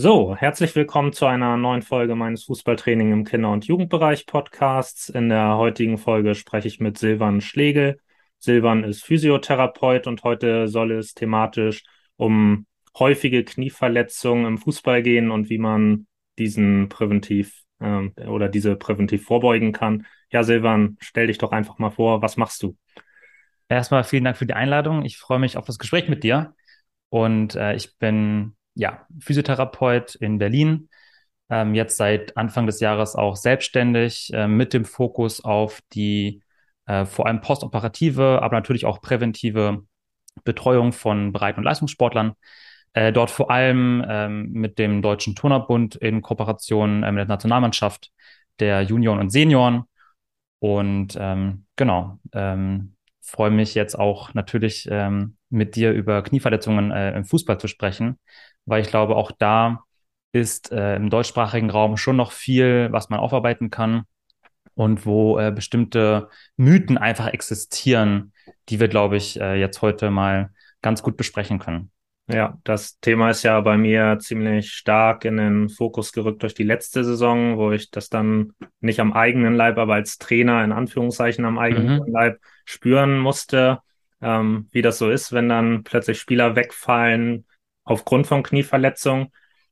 So, herzlich willkommen zu einer neuen Folge meines Fußballtraining im Kinder- und Jugendbereich Podcasts. In der heutigen Folge spreche ich mit Silvan Schlegel. Silvan ist Physiotherapeut und heute soll es thematisch um häufige Knieverletzungen im Fußball gehen und wie man diesen präventiv ähm, oder diese präventiv vorbeugen kann. Ja, Silvan, stell dich doch einfach mal vor, was machst du? Erstmal vielen Dank für die Einladung. Ich freue mich auf das Gespräch mit dir. Und äh, ich bin ja Physiotherapeut in Berlin, ähm, jetzt seit Anfang des Jahres auch selbstständig äh, mit dem Fokus auf die äh, vor allem postoperative, aber natürlich auch präventive Betreuung von Breit- und Leistungssportlern. Äh, dort vor allem ähm, mit dem Deutschen Turnerbund in Kooperation äh, mit der Nationalmannschaft der Junioren und Senioren. Und ähm, genau, ähm, freue mich jetzt auch natürlich ähm, mit dir über Knieverletzungen äh, im Fußball zu sprechen, weil ich glaube, auch da ist äh, im deutschsprachigen Raum schon noch viel, was man aufarbeiten kann und wo äh, bestimmte Mythen einfach existieren, die wir, glaube ich, äh, jetzt heute mal ganz gut besprechen können. Ja, das Thema ist ja bei mir ziemlich stark in den Fokus gerückt durch die letzte Saison, wo ich das dann nicht am eigenen Leib, aber als Trainer in Anführungszeichen am eigenen mhm. Leib spüren musste, ähm, wie das so ist, wenn dann plötzlich Spieler wegfallen aufgrund von Knieverletzungen.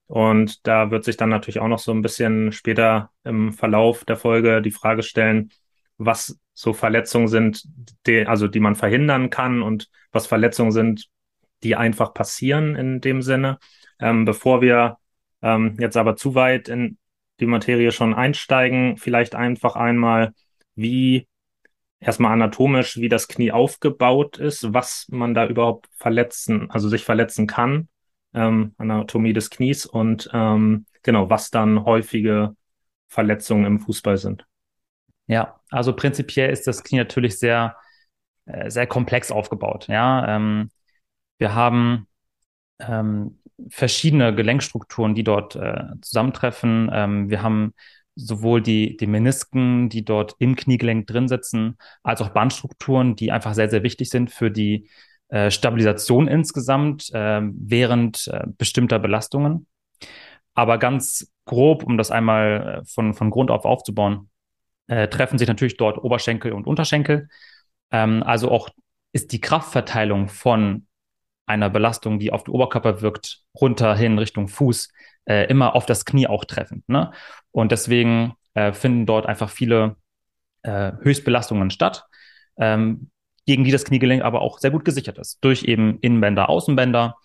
Und da wird sich dann natürlich auch noch so ein bisschen später im Verlauf der Folge die Frage stellen, was so Verletzungen sind, die, also die man verhindern kann und was Verletzungen sind, die einfach passieren in dem Sinne. Ähm, bevor wir ähm, jetzt aber zu weit in die Materie schon einsteigen, vielleicht einfach einmal, wie erstmal anatomisch, wie das Knie aufgebaut ist, was man da überhaupt verletzen, also sich verletzen kann, ähm, Anatomie des Knies und ähm, genau, was dann häufige Verletzungen im Fußball sind. Ja, also prinzipiell ist das Knie natürlich sehr, äh, sehr komplex aufgebaut. Ja, ähm, wir haben ähm, verschiedene Gelenkstrukturen, die dort äh, zusammentreffen. Ähm, wir haben sowohl die, die Menisken, die dort im Kniegelenk drin sitzen, als auch Bandstrukturen, die einfach sehr, sehr wichtig sind für die äh, Stabilisation insgesamt äh, während äh, bestimmter Belastungen. Aber ganz grob, um das einmal äh, von, von Grund auf aufzubauen, äh, treffen sich natürlich dort Oberschenkel und Unterschenkel. Ähm, also auch ist die Kraftverteilung von einer Belastung, die auf den Oberkörper wirkt, runter hin Richtung Fuß, immer auf das Knie auch treffend. Ne? Und deswegen finden dort einfach viele Höchstbelastungen statt, ähm, gegen die das Kniegelenk aber auch sehr gut gesichert ist. Durch eben Innenbänder, Außenbänder,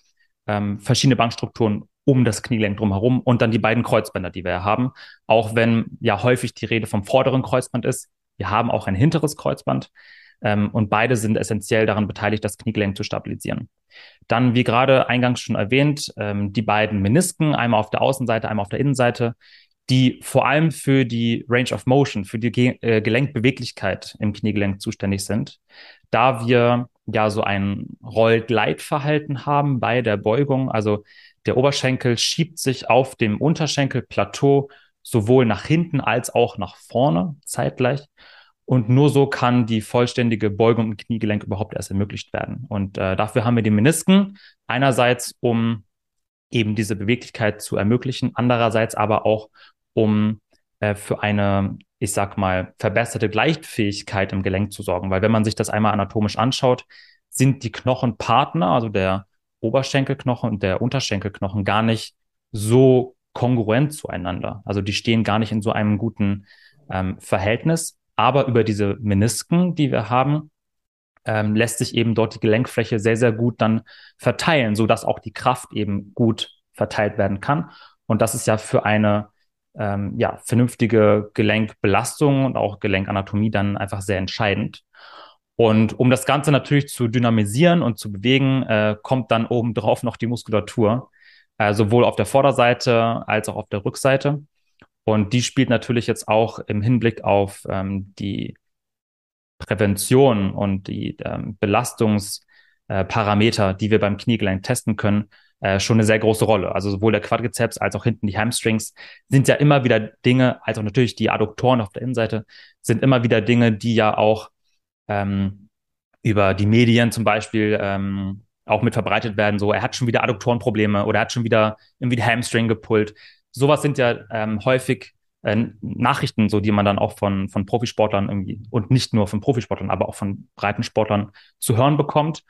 ähm, verschiedene Bankstrukturen um das Kniegelenk drumherum und dann die beiden Kreuzbänder, die wir haben. Auch wenn ja häufig die Rede vom vorderen Kreuzband ist, wir haben auch ein hinteres Kreuzband. Ähm, und beide sind essentiell daran beteiligt, das Kniegelenk zu stabilisieren. Dann, wie gerade eingangs schon erwähnt, ähm, die beiden Menisken, einmal auf der Außenseite, einmal auf der Innenseite, die vor allem für die Range of Motion, für die Ge äh, Gelenkbeweglichkeit im Kniegelenk zuständig sind. Da wir ja so ein Roll-Gleit-Verhalten haben bei der Beugung, also der Oberschenkel schiebt sich auf dem Unterschenkelplateau sowohl nach hinten als auch nach vorne zeitgleich. Und nur so kann die vollständige Beugung im Kniegelenk überhaupt erst ermöglicht werden. Und äh, dafür haben wir die Menisken. Einerseits, um eben diese Beweglichkeit zu ermöglichen, andererseits aber auch, um äh, für eine, ich sag mal, verbesserte Gleichfähigkeit im Gelenk zu sorgen. Weil wenn man sich das einmal anatomisch anschaut, sind die Knochenpartner, also der Oberschenkelknochen und der Unterschenkelknochen, gar nicht so kongruent zueinander. Also die stehen gar nicht in so einem guten ähm, Verhältnis. Aber über diese Menisken, die wir haben, ähm, lässt sich eben dort die Gelenkfläche sehr, sehr gut dann verteilen, sodass auch die Kraft eben gut verteilt werden kann. Und das ist ja für eine ähm, ja, vernünftige Gelenkbelastung und auch Gelenkanatomie dann einfach sehr entscheidend. Und um das Ganze natürlich zu dynamisieren und zu bewegen, äh, kommt dann obendrauf noch die Muskulatur, äh, sowohl auf der Vorderseite als auch auf der Rückseite. Und die spielt natürlich jetzt auch im Hinblick auf ähm, die Prävention und die ähm, Belastungsparameter, äh, die wir beim Kniegelenk testen können, äh, schon eine sehr große Rolle. Also sowohl der Quadrizeps als auch hinten die Hamstrings sind ja immer wieder Dinge, als auch natürlich die Adduktoren auf der Innenseite, sind immer wieder Dinge, die ja auch ähm, über die Medien zum Beispiel ähm, auch mit verbreitet werden, so er hat schon wieder Adduktorenprobleme oder er hat schon wieder irgendwie Hamstring gepullt. Sowas sind ja ähm, häufig äh, Nachrichten, so die man dann auch von, von Profisportlern irgendwie und nicht nur von Profisportlern, aber auch von Breitensportlern zu hören bekommt.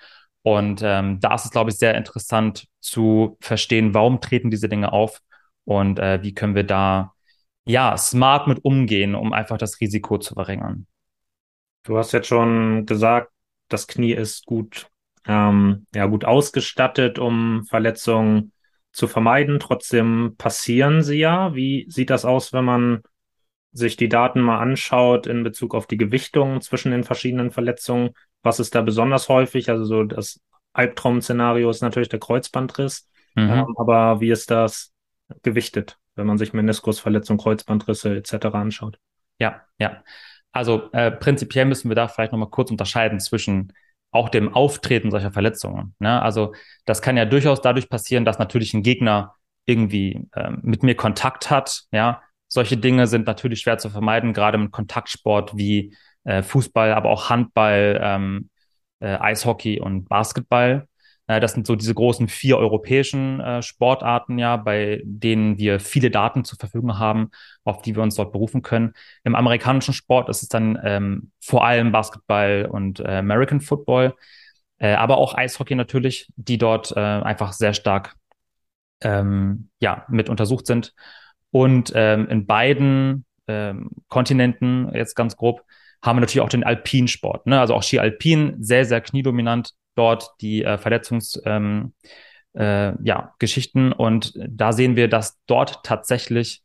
Und ähm, da ist es, glaube ich, sehr interessant zu verstehen, warum treten diese Dinge auf und äh, wie können wir da ja smart mit umgehen, um einfach das Risiko zu verringern. Du hast jetzt schon gesagt, das Knie ist gut, ähm, ja, gut ausgestattet, um Verletzungen zu vermeiden. Trotzdem passieren sie ja. Wie sieht das aus, wenn man sich die Daten mal anschaut in Bezug auf die Gewichtung zwischen den verschiedenen Verletzungen? Was ist da besonders häufig? Also so das Albtraum-Szenario ist natürlich der Kreuzbandriss. Mhm. Ähm, aber wie ist das gewichtet, wenn man sich Meniskusverletzung, Kreuzbandrisse etc. anschaut? Ja, ja. Also äh, prinzipiell müssen wir da vielleicht nochmal kurz unterscheiden zwischen auch dem Auftreten solcher Verletzungen. Ne? Also das kann ja durchaus dadurch passieren, dass natürlich ein Gegner irgendwie ähm, mit mir Kontakt hat. Ja, solche Dinge sind natürlich schwer zu vermeiden, gerade im Kontaktsport wie äh, Fußball, aber auch Handball, ähm, äh, Eishockey und Basketball. Äh, das sind so diese großen vier europäischen äh, Sportarten, ja, bei denen wir viele Daten zur Verfügung haben, auf die wir uns dort berufen können. Im amerikanischen Sport ist es dann ähm, vor allem Basketball und äh, American Football, äh, aber auch Eishockey natürlich, die dort äh, einfach sehr stark ähm, ja, mit untersucht sind. Und ähm, in beiden ähm, Kontinenten, jetzt ganz grob, haben wir natürlich auch den Alpinsport. Ne? Also auch Ski Alpin, sehr, sehr kniedominant dort die äh, Verletzungs, ähm, äh, ja. Und da sehen wir, dass dort tatsächlich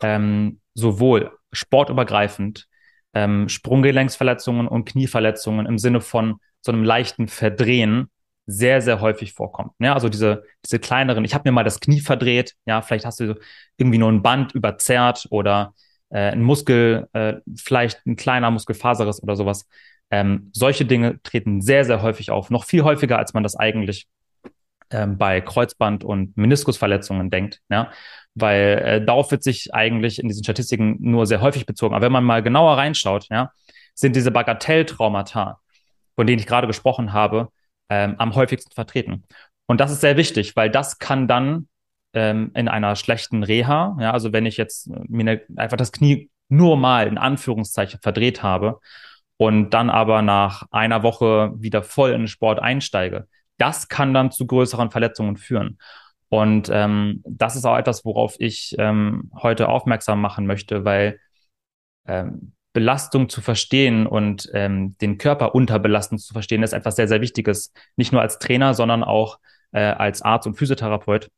ähm, sowohl sportübergreifend ähm, Sprunggelenksverletzungen und Knieverletzungen im Sinne von so einem leichten Verdrehen sehr, sehr häufig vorkommt. Ja, also diese, diese kleineren, ich habe mir mal das Knie verdreht, ja, vielleicht hast du irgendwie nur ein Band überzerrt oder äh, ein Muskel, äh, vielleicht ein kleiner Muskelfaserriss oder sowas. Ähm, solche Dinge treten sehr, sehr häufig auf, noch viel häufiger, als man das eigentlich ähm, bei Kreuzband- und Meniskusverletzungen denkt, ja, weil äh, darauf wird sich eigentlich in diesen Statistiken nur sehr häufig bezogen. Aber wenn man mal genauer reinschaut, ja, sind diese Bagatelltraumata, von denen ich gerade gesprochen habe, ähm, am häufigsten vertreten. Und das ist sehr wichtig, weil das kann dann ähm, in einer schlechten Reha, ja, also wenn ich jetzt mir ne, einfach das Knie nur mal in Anführungszeichen verdreht habe und dann aber nach einer Woche wieder voll in den Sport einsteige, das kann dann zu größeren Verletzungen führen. Und ähm, das ist auch etwas, worauf ich ähm, heute aufmerksam machen möchte, weil ähm, Belastung zu verstehen und ähm, den Körper unter Belastung zu verstehen, ist etwas sehr, sehr Wichtiges. Nicht nur als Trainer, sondern auch äh, als Arzt und Physiotherapeut.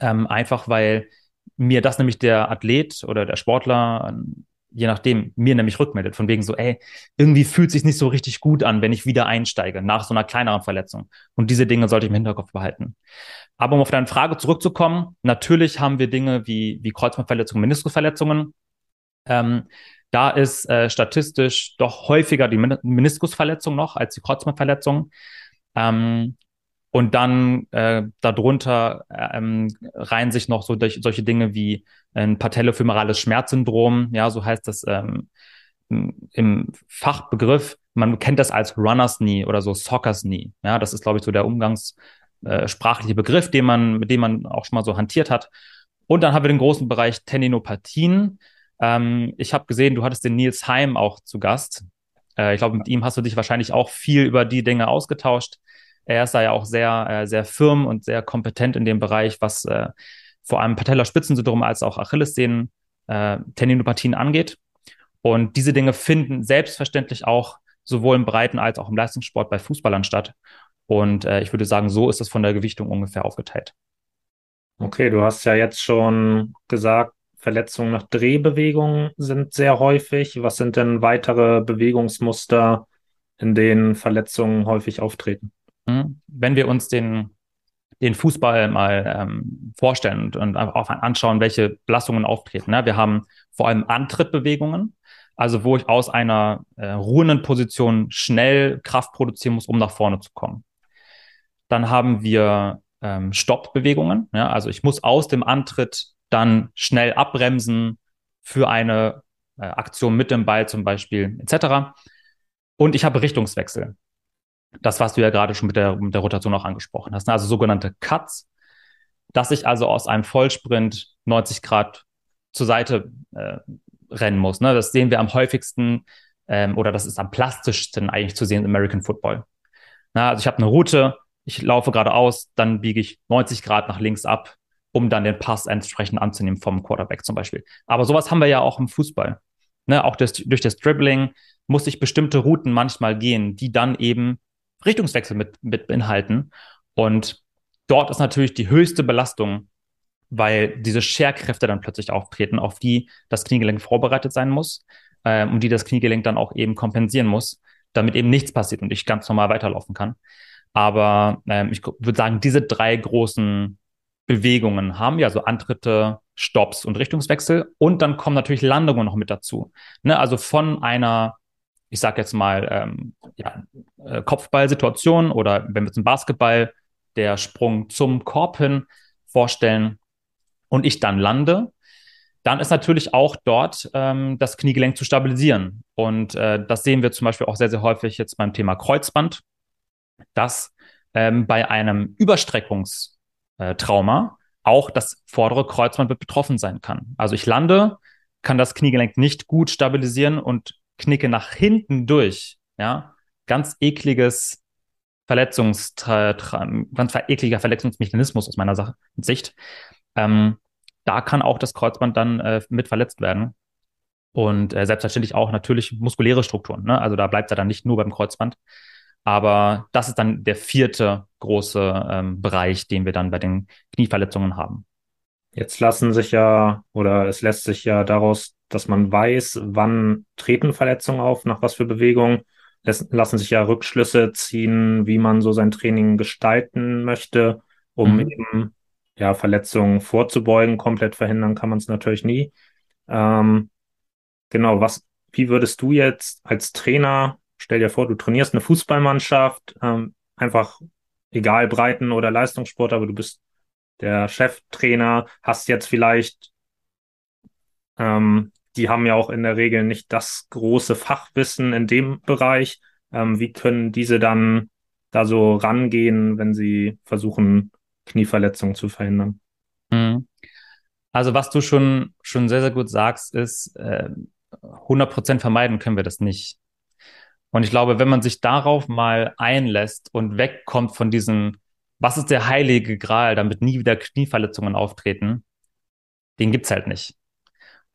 Ähm, einfach weil mir das nämlich der Athlet oder der Sportler, ähm, je nachdem, mir nämlich rückmeldet, von wegen so, ey, irgendwie fühlt sich nicht so richtig gut an, wenn ich wieder einsteige nach so einer kleineren Verletzung. Und diese Dinge sollte ich im Hinterkopf behalten. Aber um auf deine Frage zurückzukommen, natürlich haben wir Dinge wie, wie Kreuzbandverletzungen, Meniskusverletzungen. Ähm, da ist äh, statistisch doch häufiger die Meniskusverletzung noch als die Kreuzbandverletzung. Ähm, und dann äh, darunter ähm, reihen sich noch so durch, solche Dinge wie ein patellofemorales Schmerzsyndrom. Ja, so heißt das ähm, im Fachbegriff. Man kennt das als Runner's Knee oder so Soccer's Knee. Ja, das ist, glaube ich, so der umgangssprachliche äh, Begriff, den man, mit dem man auch schon mal so hantiert hat. Und dann haben wir den großen Bereich Tendinopathien. Ähm, ich habe gesehen, du hattest den Nils Heim auch zu Gast. Äh, ich glaube, mit ihm hast du dich wahrscheinlich auch viel über die Dinge ausgetauscht. Er ist da ja auch sehr, äh, sehr firm und sehr kompetent in dem Bereich, was äh, vor allem Patellaspitzensyndrom als auch Achillessehnen, äh, Tendinopathien angeht. Und diese Dinge finden selbstverständlich auch sowohl im Breiten als auch im Leistungssport bei Fußballern statt. Und äh, ich würde sagen, so ist es von der Gewichtung ungefähr aufgeteilt. Okay, du hast ja jetzt schon gesagt, Verletzungen nach Drehbewegungen sind sehr häufig. Was sind denn weitere Bewegungsmuster, in denen Verletzungen häufig auftreten? Hm? Wenn wir uns den, den Fußball mal ähm, vorstellen und, und auch anschauen, welche Belastungen auftreten. Ne? Wir haben vor allem Antrittbewegungen, also wo ich aus einer äh, ruhenden Position schnell Kraft produzieren muss, um nach vorne zu kommen. Dann haben wir ähm, Stoppbewegungen, ja? also ich muss aus dem Antritt dann schnell abbremsen für eine äh, Aktion mit dem Ball zum Beispiel etc. Und ich habe Richtungswechsel. Das, was du ja gerade schon mit der, mit der Rotation auch angesprochen hast. Ne? Also sogenannte Cuts, dass ich also aus einem Vollsprint 90 Grad zur Seite äh, rennen muss. Ne? Das sehen wir am häufigsten ähm, oder das ist am plastischsten eigentlich zu sehen im American Football. Na, also ich habe eine Route, ich laufe geradeaus, dann biege ich 90 Grad nach links ab, um dann den Pass entsprechend anzunehmen vom Quarterback zum Beispiel. Aber sowas haben wir ja auch im Fußball. Ne, auch das, durch das Dribbling muss ich bestimmte Routen manchmal gehen, die dann eben Richtungswechsel mit, mit beinhalten. Und dort ist natürlich die höchste Belastung, weil diese Scherkräfte dann plötzlich auftreten, auf die das Kniegelenk vorbereitet sein muss ähm, und die das Kniegelenk dann auch eben kompensieren muss, damit eben nichts passiert und ich ganz normal weiterlaufen kann. Aber ähm, ich würde sagen, diese drei großen Bewegungen haben ja so Antritte, Stops und Richtungswechsel und dann kommen natürlich Landungen noch mit dazu. Ne? Also von einer, ich sage jetzt mal, ähm, ja, äh, Kopfballsituation oder wenn wir zum Basketball der Sprung zum Korb hin vorstellen und ich dann lande, dann ist natürlich auch dort ähm, das Kniegelenk zu stabilisieren. Und äh, das sehen wir zum Beispiel auch sehr, sehr häufig jetzt beim Thema Kreuzband, dass ähm, bei einem Überstreckungstrauma auch das vordere Kreuzband betroffen sein kann. Also ich lande, kann das Kniegelenk nicht gut stabilisieren und knicke nach hinten durch. Ja, ganz ekliges Verletzungs, ganz ekliger Verletzungsmechanismus aus meiner Sicht. Ähm, da kann auch das Kreuzband dann äh, mit verletzt werden. Und äh, selbstverständlich auch natürlich muskuläre Strukturen. Ne? Also da bleibt er dann nicht nur beim Kreuzband. Aber das ist dann der vierte große ähm, Bereich, den wir dann bei den Knieverletzungen haben. Jetzt lassen sich ja, oder es lässt sich ja daraus, dass man weiß, wann treten Verletzungen auf, nach was für Bewegungen, lassen sich ja Rückschlüsse ziehen, wie man so sein Training gestalten möchte, um mhm. eben ja, Verletzungen vorzubeugen. Komplett verhindern kann man es natürlich nie. Ähm, genau, was, wie würdest du jetzt als Trainer, stell dir vor, du trainierst eine Fußballmannschaft, ähm, einfach egal Breiten- oder Leistungssport, aber du bist der Cheftrainer, hast jetzt vielleicht, ähm, die haben ja auch in der Regel nicht das große Fachwissen in dem Bereich. Ähm, wie können diese dann da so rangehen, wenn sie versuchen, Knieverletzungen zu verhindern. Mhm. Also was du schon, schon sehr, sehr gut sagst, ist, äh, 100% vermeiden können wir das nicht. Und ich glaube, wenn man sich darauf mal einlässt und wegkommt von diesem, was ist der heilige Gral, damit nie wieder Knieverletzungen auftreten, den gibt's halt nicht.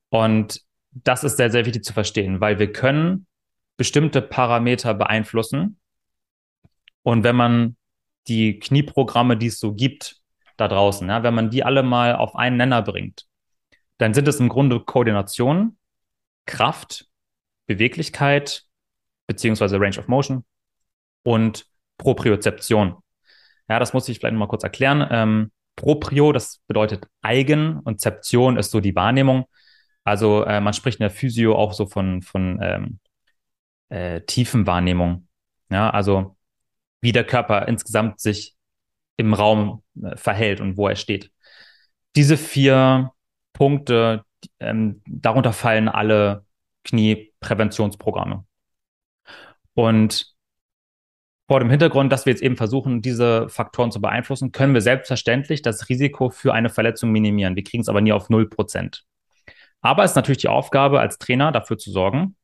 Und das ist sehr, sehr wichtig zu verstehen, weil wir können bestimmte Parameter beeinflussen. Und wenn man die Knieprogramme, die es so gibt da draußen, ja, wenn man die alle mal auf einen Nenner bringt, dann sind es im Grunde Koordination, Kraft, Beweglichkeit, beziehungsweise Range of Motion und Propriozeption. Ja, das muss ich vielleicht noch mal kurz erklären. Ähm, Proprio, das bedeutet eigen und Zeption ist so die Wahrnehmung. Also äh, man spricht in der Physio auch so von, von ähm, äh, Tiefenwahrnehmung. Ja, also wie der Körper insgesamt sich im Raum äh, verhält und wo er steht. Diese vier Punkte, ähm, darunter fallen alle Kniepräventionsprogramme. Und vor dem Hintergrund, dass wir jetzt eben versuchen, diese Faktoren zu beeinflussen, können wir selbstverständlich das Risiko für eine Verletzung minimieren. Wir kriegen es aber nie auf 0%. Aber es ist natürlich die Aufgabe als Trainer dafür zu sorgen,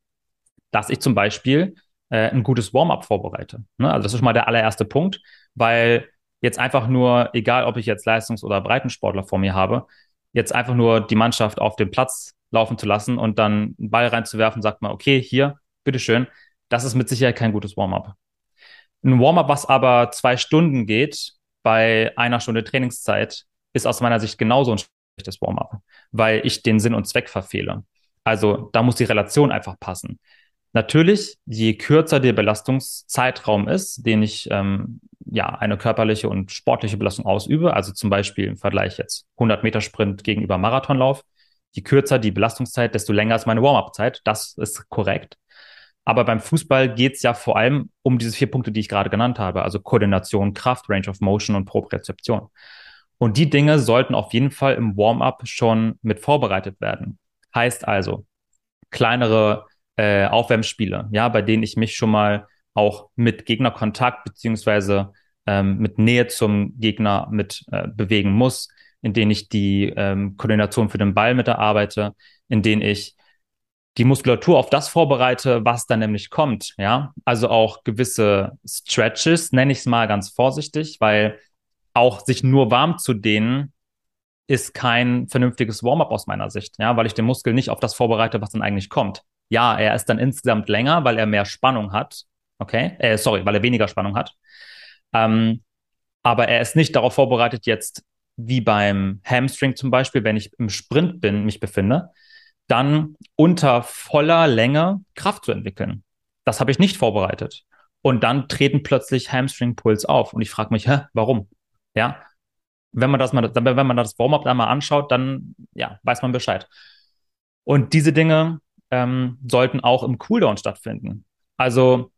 dass ich zum Beispiel äh, ein gutes Warm-up vorbereite. Ne? Also das ist schon mal der allererste Punkt, weil jetzt einfach nur, egal ob ich jetzt Leistungs- oder Breitensportler vor mir habe, jetzt einfach nur die Mannschaft auf dem Platz laufen zu lassen und dann einen Ball reinzuwerfen, sagt man, okay, hier, bitteschön, das ist mit Sicherheit kein gutes Warm-up. Ein Warm-up, was aber zwei Stunden geht, bei einer Stunde Trainingszeit, ist aus meiner Sicht genauso ein schlechtes Warm-up, weil ich den Sinn und Zweck verfehle. Also da muss die Relation einfach passen. Natürlich, je kürzer der Belastungszeitraum ist, den ich ähm, ja eine körperliche und sportliche Belastung ausübe, also zum Beispiel im Vergleich jetzt 100 Meter Sprint gegenüber Marathonlauf, je kürzer die Belastungszeit, desto länger ist meine Warm-up-Zeit. Das ist korrekt. Aber beim Fußball geht es ja vor allem um diese vier Punkte, die ich gerade genannt habe, also Koordination, Kraft, Range of Motion und Propriozeption. Und die Dinge sollten auf jeden Fall im Warm-up schon mit vorbereitet werden. Heißt also, kleinere äh, Aufwärmspiele, ja, bei denen ich mich schon mal auch mit Gegnerkontakt beziehungsweise ähm, mit Nähe zum Gegner mit äh, bewegen muss, in denen ich die ähm, Koordination für den Ball mit erarbeite, in denen ich die Muskulatur auf das vorbereite, was dann nämlich kommt. Ja, also auch gewisse Stretches, nenne ich es mal ganz vorsichtig, weil auch sich nur warm zu dehnen ist kein vernünftiges Warm-up aus meiner Sicht, ja, weil ich den Muskel nicht auf das vorbereite, was dann eigentlich kommt. Ja, er ist dann insgesamt länger, weil er mehr Spannung hat. Okay, äh, sorry, weil er weniger Spannung hat. Ähm, aber er ist nicht darauf vorbereitet, jetzt wie beim Hamstring zum Beispiel, wenn ich im Sprint bin, mich befinde, dann unter voller Länge Kraft zu entwickeln. Das habe ich nicht vorbereitet. Und dann treten plötzlich Hamstring-Pulls auf. Und ich frage mich, hä, warum? Ja, wenn man das mal, wenn man das Warm-up einmal anschaut, dann ja, weiß man Bescheid. Und diese Dinge ähm, sollten auch im Cooldown stattfinden. Also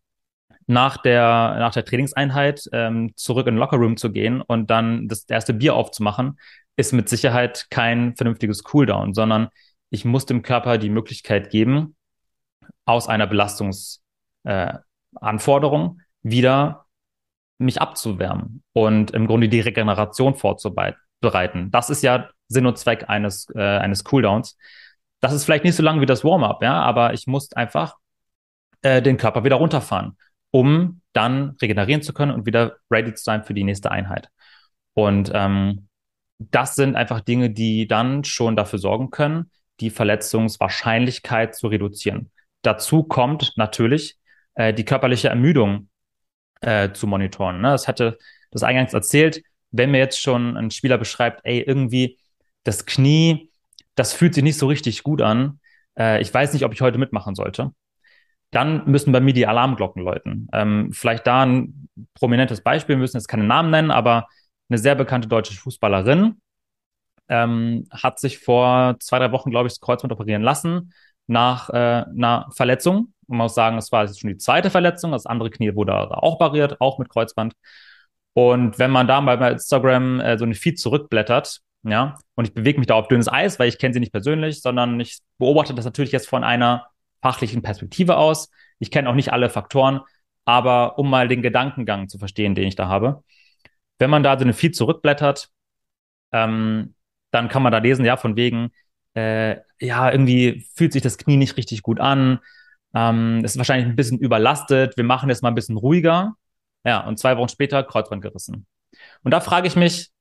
nach der, nach der Trainingseinheit ähm, zurück in den Lockerroom zu gehen und dann das erste Bier aufzumachen, ist mit Sicherheit kein vernünftiges Cooldown, sondern ich muss dem Körper die Möglichkeit geben, aus einer Belastungsanforderung äh, wieder mich abzuwärmen und im Grunde die Regeneration vorzubereiten. Das ist ja Sinn und Zweck eines, äh, eines Cooldowns. Das ist vielleicht nicht so lang wie das Warm-up, ja, aber ich muss einfach äh, den Körper wieder runterfahren, um dann regenerieren zu können und wieder ready zu sein für die nächste Einheit. Und ähm, das sind einfach Dinge, die dann schon dafür sorgen können, die Verletzungswahrscheinlichkeit zu reduzieren. Dazu kommt natürlich äh, die körperliche Ermüdung äh, zu monitoren. Ne? Das hatte das eingangs erzählt. Wenn mir jetzt schon ein Spieler beschreibt, ey, irgendwie das Knie, das fühlt sich nicht so richtig gut an. Äh, ich weiß nicht, ob ich heute mitmachen sollte. Dann müssen bei mir die Alarmglocken läuten. Ähm, vielleicht da ein prominentes Beispiel, wir müssen jetzt keine Namen nennen, aber eine sehr bekannte deutsche Fußballerin, ähm, hat sich vor zwei, drei Wochen, glaube ich, das Kreuzband operieren lassen nach äh, einer Verletzung. Man muss sagen, das war jetzt schon die zweite Verletzung. Das andere Knie wurde auch barriert, auch mit Kreuzband. Und wenn man da mal bei Instagram äh, so eine Feed zurückblättert, ja, und ich bewege mich da auf dünnes Eis, weil ich kenne sie nicht persönlich, sondern ich beobachte das natürlich jetzt von einer fachlichen Perspektive aus. Ich kenne auch nicht alle Faktoren, aber um mal den Gedankengang zu verstehen, den ich da habe. Wenn man da so eine Feed zurückblättert, ähm, dann kann man da lesen, ja, von wegen, äh, ja, irgendwie fühlt sich das Knie nicht richtig gut an. Ähm, ist wahrscheinlich ein bisschen überlastet. Wir machen es mal ein bisschen ruhiger. Ja, und zwei Wochen später Kreuzband gerissen. Und da frage ich mich,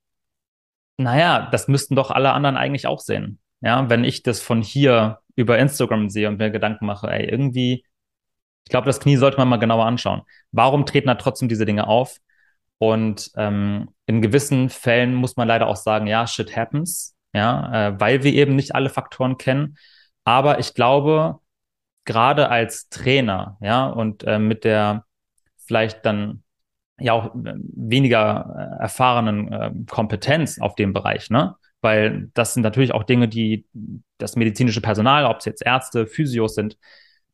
naja, das müssten doch alle anderen eigentlich auch sehen. Ja, wenn ich das von hier über Instagram sehe und mir Gedanken mache, ey, irgendwie, ich glaube, das Knie sollte man mal genauer anschauen. Warum treten da trotzdem diese Dinge auf? Und ähm, in gewissen Fällen muss man leider auch sagen, ja, shit happens, ja, äh, weil wir eben nicht alle Faktoren kennen. Aber ich glaube, gerade als Trainer, ja, und äh, mit der vielleicht dann ja auch äh, weniger äh, erfahrenen äh, Kompetenz auf dem Bereich, ne? Weil das sind natürlich auch Dinge, die das medizinische Personal, ob es jetzt Ärzte, Physios sind,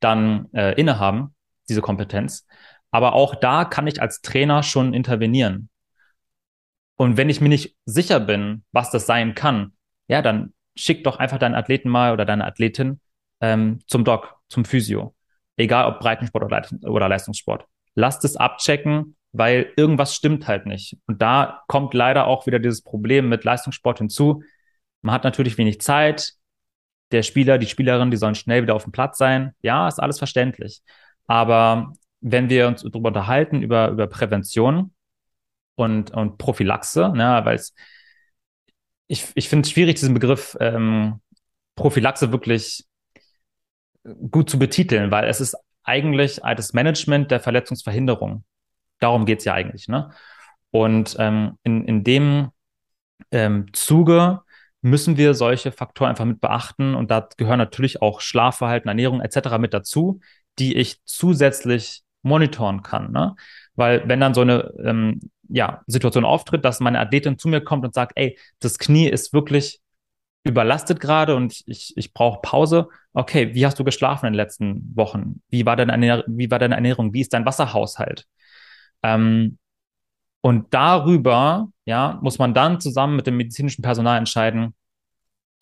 dann äh, innehaben, diese Kompetenz. Aber auch da kann ich als Trainer schon intervenieren. Und wenn ich mir nicht sicher bin, was das sein kann, ja, dann schick doch einfach deinen Athleten mal oder deine Athletin ähm, zum Doc, zum Physio. Egal ob Breitensport oder, Leistungssport. Lasst es abchecken, weil irgendwas stimmt halt nicht. Und da kommt leider auch wieder dieses Problem mit Leistungssport hinzu. Man hat natürlich wenig Zeit. Der Spieler, die Spielerin, die sollen schnell wieder auf dem Platz sein. Ja, ist alles verständlich. Aber wenn wir uns darüber unterhalten, über, über Prävention und, und Prophylaxe, ne, weil es, ich, ich finde es schwierig, diesen Begriff ähm, Prophylaxe wirklich gut zu betiteln, weil es ist eigentlich das Management der Verletzungsverhinderung. Darum geht's ja eigentlich. Ne? Und ähm, in, in dem ähm, Zuge müssen wir solche Faktoren einfach mit beachten und da gehören natürlich auch Schlafverhalten, Ernährung etc. mit dazu, die ich zusätzlich monitoren kann. Ne? Weil wenn dann so eine ähm, ja, Situation auftritt, dass meine Athletin zu mir kommt und sagt, ey, das Knie ist wirklich überlastet gerade und ich, ich brauche Pause. Okay, wie hast du geschlafen in den letzten Wochen? Wie war deine, Ernähr wie war deine Ernährung? Wie ist dein Wasserhaushalt? Ähm, und darüber, ja, muss man dann zusammen mit dem medizinischen Personal entscheiden,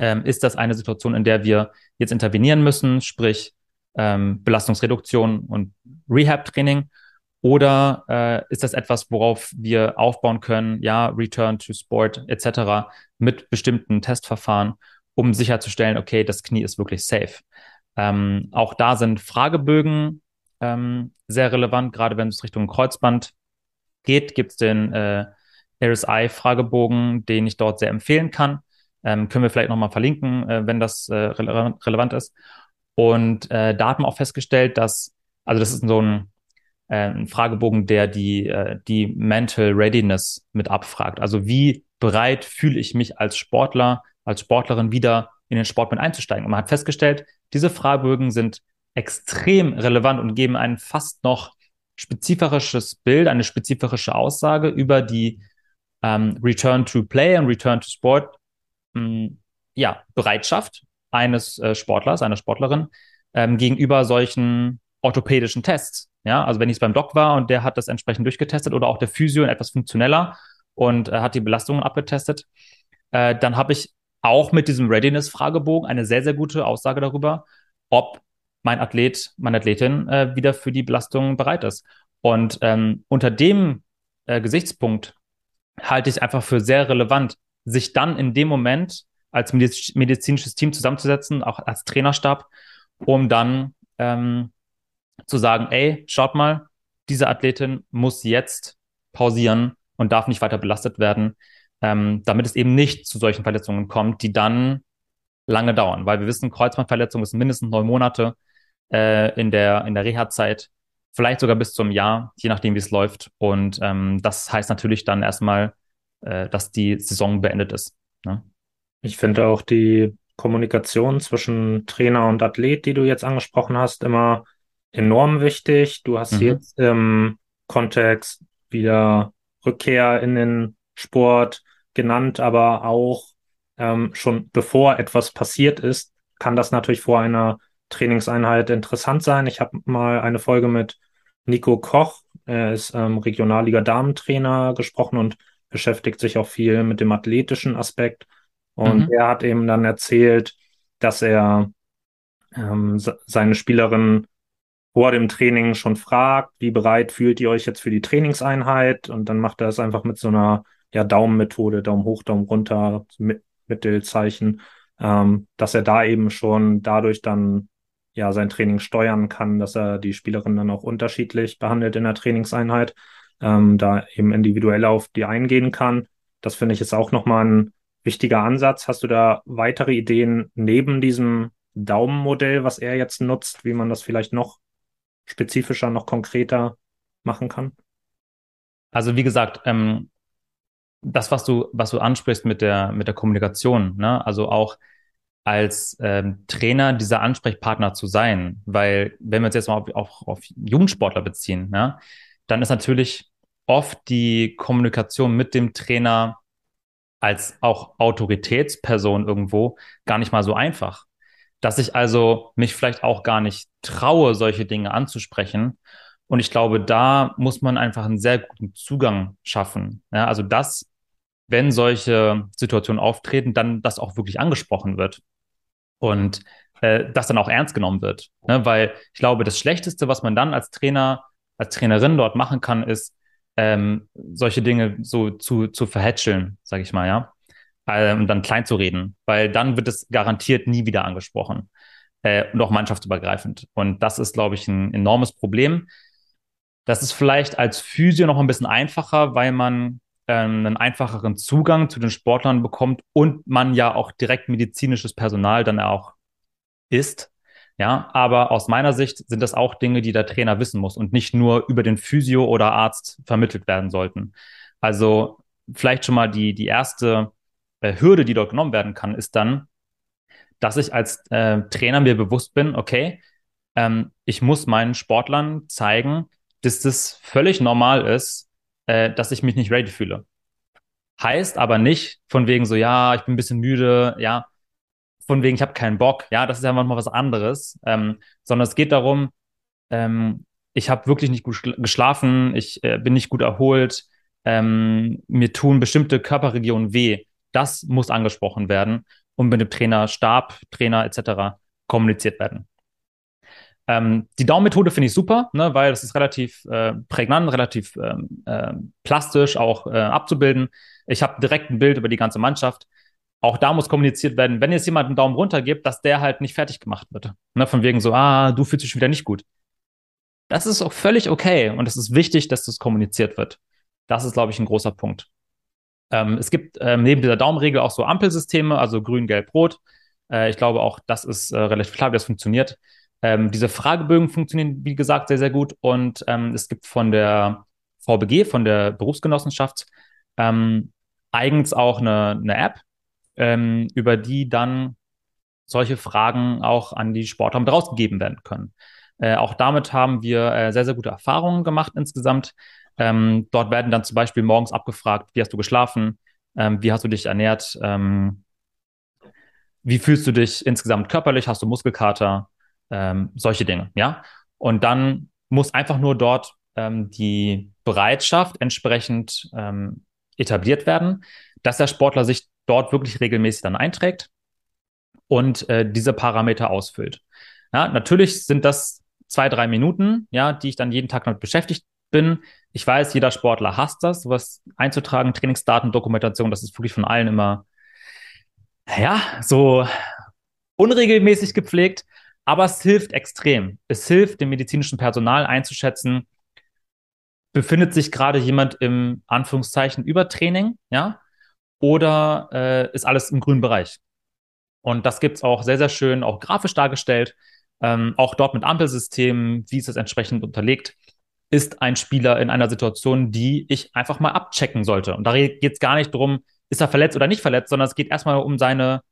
ähm, ist das eine Situation, in der wir jetzt intervenieren müssen, sprich ähm, Belastungsreduktion und Rehab-Training? Oder äh, ist das etwas, worauf wir aufbauen können, ja, Return to Sport etc. mit bestimmten Testverfahren, um sicherzustellen, okay, das Knie ist wirklich safe. Ähm, auch da sind Fragebögen ähm, sehr relevant, gerade wenn es Richtung Kreuzband geht, gibt es den äh, RSI-Fragebogen, den ich dort sehr empfehlen kann. Ähm, können wir vielleicht nochmal verlinken, äh, wenn das äh, rele relevant ist. Und äh, da hat man auch festgestellt, dass, also das ist so ein, äh, ein Fragebogen, der die, äh, die Mental Readiness mit abfragt. Also wie bereit fühle ich mich als Sportler, als Sportlerin wieder in den Sport mit einzusteigen. Und man hat festgestellt, diese Fragebögen sind extrem relevant und geben ein fast noch spezifisches Bild, eine spezifische Aussage über die ähm, Return to Play und Return to Sport mh, hm, ja, Bereitschaft eines äh, Sportlers, einer Sportlerin ähm, gegenüber solchen orthopädischen Tests. Ja, also wenn ich es beim Doc war und der hat das entsprechend durchgetestet oder auch der Physio etwas funktioneller und äh, hat die Belastungen abgetestet, äh, dann habe ich auch mit diesem Readiness-Fragebogen eine sehr, sehr gute Aussage darüber, ob mein Athlet, meine Athletin äh, wieder für die Belastung bereit ist. Und ähm, unter dem äh, Gesichtspunkt halte ich einfach für sehr relevant, sich dann in dem Moment als medizinisches Team zusammenzusetzen, auch als Trainerstab, um dann ähm, zu sagen, ey, schaut mal, diese Athletin muss jetzt pausieren und darf nicht weiter belastet werden, ähm, damit es eben nicht zu solchen Verletzungen kommt, die dann lange dauern, weil wir wissen, Kreuzbandverletzung ist mindestens neun Monate äh, in der, in der Reha-Zeit, vielleicht sogar bis zum Jahr, je nachdem, wie es läuft. Und ähm, das heißt natürlich dann erstmal, äh, dass die Saison beendet ist. Ne? Ich finde auch die Kommunikation zwischen Trainer und Athlet, die du jetzt angesprochen hast, immer enorm wichtig. Du hast mhm. jetzt im Kontext wieder Rückkehr in den Sport genannt, aber auch ähm, schon bevor etwas passiert ist, kann das natürlich vor einer Trainingseinheit interessant sein. Ich habe mal eine Folge mit Nico Koch, er ist ähm, Regionalliga Damentrainer gesprochen und beschäftigt sich auch viel mit dem athletischen Aspekt. Und mhm. er hat eben dann erzählt, dass er ähm, seine Spielerin vor dem Training schon fragt, wie bereit fühlt ihr euch jetzt für die Trainingseinheit? Und dann macht er es einfach mit so einer ja, Daumenmethode, Daumen hoch, Daumen runter, mit, Mittelzeichen, ähm, dass er da eben schon dadurch dann ja sein Training steuern kann, dass er die Spielerin dann auch unterschiedlich behandelt in der Trainingseinheit, ähm, da eben individuell auf die eingehen kann. Das finde ich ist auch nochmal ein wichtiger Ansatz. Hast du da weitere Ideen neben diesem Daumenmodell, was er jetzt nutzt, wie man das vielleicht noch spezifischer, noch konkreter machen kann? Also wie gesagt, ähm, das, was du, was du ansprichst mit der, mit der Kommunikation, ne? also auch als ähm, Trainer dieser Ansprechpartner zu sein. Weil wenn wir uns jetzt mal auf, auf, auf Jugendsportler beziehen, ne, dann ist natürlich oft die Kommunikation mit dem Trainer als auch Autoritätsperson irgendwo gar nicht mal so einfach. Dass ich also mich vielleicht auch gar nicht traue, solche Dinge anzusprechen. Und ich glaube, da muss man einfach einen sehr guten Zugang schaffen. Ja, also das, wenn solche Situationen auftreten, dann das auch wirklich angesprochen wird und äh, das dann auch ernst genommen wird. Ne? Weil ich glaube, das Schlechteste, was man dann als Trainer, als Trainerin dort machen kann, ist, ähm, solche Dinge so zu, zu verhätscheln, sage ich mal, ja. Ähm, dann klein zu reden, weil dann wird es garantiert nie wieder angesprochen. Äh, und auch mannschaftsübergreifend. Und das ist, glaube ich, ein enormes Problem. Das ist vielleicht als Physio noch ein bisschen einfacher, weil man ähm, einen einfacheren Zugang zu den Sportlern bekommt und man ja auch direkt medizinisches Personal dann auch ist. Ja, aber aus meiner Sicht sind das auch Dinge, die der Trainer wissen muss und nicht nur über den Physio oder Arzt vermittelt werden sollten. Also vielleicht schon mal die, die erste äh, Hürde, die dort genommen werden kann, ist dann, dass ich als äh, Trainer mir bewusst bin, okay, ähm, ich muss meinen Sportlern zeigen, dass das völlig normal ist, äh, dass ich mich nicht ready fühle. Heißt aber nicht von wegen so, ja, ich bin ein bisschen müde, ja, von wegen, ich habe keinen Bock, ja, das ist ja manchmal was anderes, ähm, sondern es geht darum, ähm, ich habe wirklich nicht gut geschlafen, ich äh, bin nicht gut erholt, ähm, mir tun bestimmte Körperregionen weh. Das muss angesprochen werden und mit dem Trainer, Stab, Trainer etc. kommuniziert werden. Ähm, die Daumenmethode finde ich super, ne, weil das ist relativ äh, prägnant, relativ ähm, äh, plastisch auch äh, abzubilden. Ich habe direkt ein Bild über die ganze Mannschaft. Auch da muss kommuniziert werden, wenn jetzt jemand einen Daumen runter gibt, dass der halt nicht fertig gemacht wird. Ne, von wegen so, ah, du fühlst dich wieder nicht gut. Das ist auch völlig okay und es ist wichtig, dass das kommuniziert wird. Das ist, glaube ich, ein großer Punkt. Ähm, es gibt ähm, neben dieser Daumenregel auch so Ampelsysteme, also grün, gelb, rot. Äh, ich glaube auch, das ist äh, relativ klar, wie das funktioniert. Ähm, diese Fragebögen funktionieren, wie gesagt, sehr, sehr gut. Und ähm, es gibt von der VBG, von der Berufsgenossenschaft, ähm, eigens auch eine, eine App, ähm, über die dann solche Fragen auch an die Sportler mit rausgegeben werden können. Äh, auch damit haben wir äh, sehr, sehr gute Erfahrungen gemacht insgesamt. Ähm, dort werden dann zum Beispiel morgens abgefragt, wie hast du geschlafen, ähm, wie hast du dich ernährt, ähm, wie fühlst du dich insgesamt körperlich, hast du Muskelkater, ähm, solche Dinge, ja. Und dann muss einfach nur dort ähm, die Bereitschaft entsprechend ähm, etabliert werden, dass der Sportler sich dort wirklich regelmäßig dann einträgt und äh, diese Parameter ausfüllt. Ja, natürlich sind das zwei, drei Minuten, ja, die ich dann jeden Tag damit beschäftigt bin. Ich weiß, jeder Sportler hasst das, sowas einzutragen, Trainingsdaten, Dokumentation, das ist wirklich von allen immer, ja, so unregelmäßig gepflegt. Aber es hilft extrem. Es hilft dem medizinischen Personal einzuschätzen, befindet sich gerade jemand im Anführungszeichen Übertraining, ja, oder äh, ist alles im grünen Bereich. Und das gibt es auch sehr, sehr schön, auch grafisch dargestellt, ähm, auch dort mit Ampelsystemen, wie ist es entsprechend unterlegt, ist ein Spieler in einer Situation, die ich einfach mal abchecken sollte. Und da geht es gar nicht darum, ist er verletzt oder nicht verletzt, sondern es geht erstmal um seine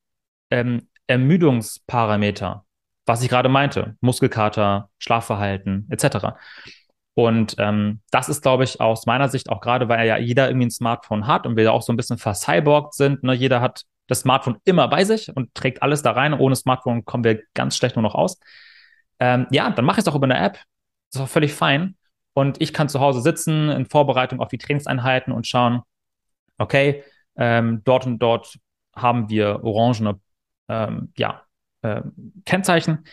ähm, Ermüdungsparameter was ich gerade meinte, Muskelkater, Schlafverhalten etc. Und ähm, das ist, glaube ich, aus meiner Sicht auch gerade, weil ja jeder irgendwie ein Smartphone hat und wir ja auch so ein bisschen vercyborgt sind. Ne? Jeder hat das Smartphone immer bei sich und trägt alles da rein. Ohne Smartphone kommen wir ganz schlecht nur noch aus. Ähm, ja, dann mache ich es auch über eine App. Das ist auch völlig fein. Und ich kann zu Hause sitzen in Vorbereitung auf die Trainingseinheiten und schauen, okay, ähm, dort und dort haben wir orangene ähm, ja, äh, Kennzeichen.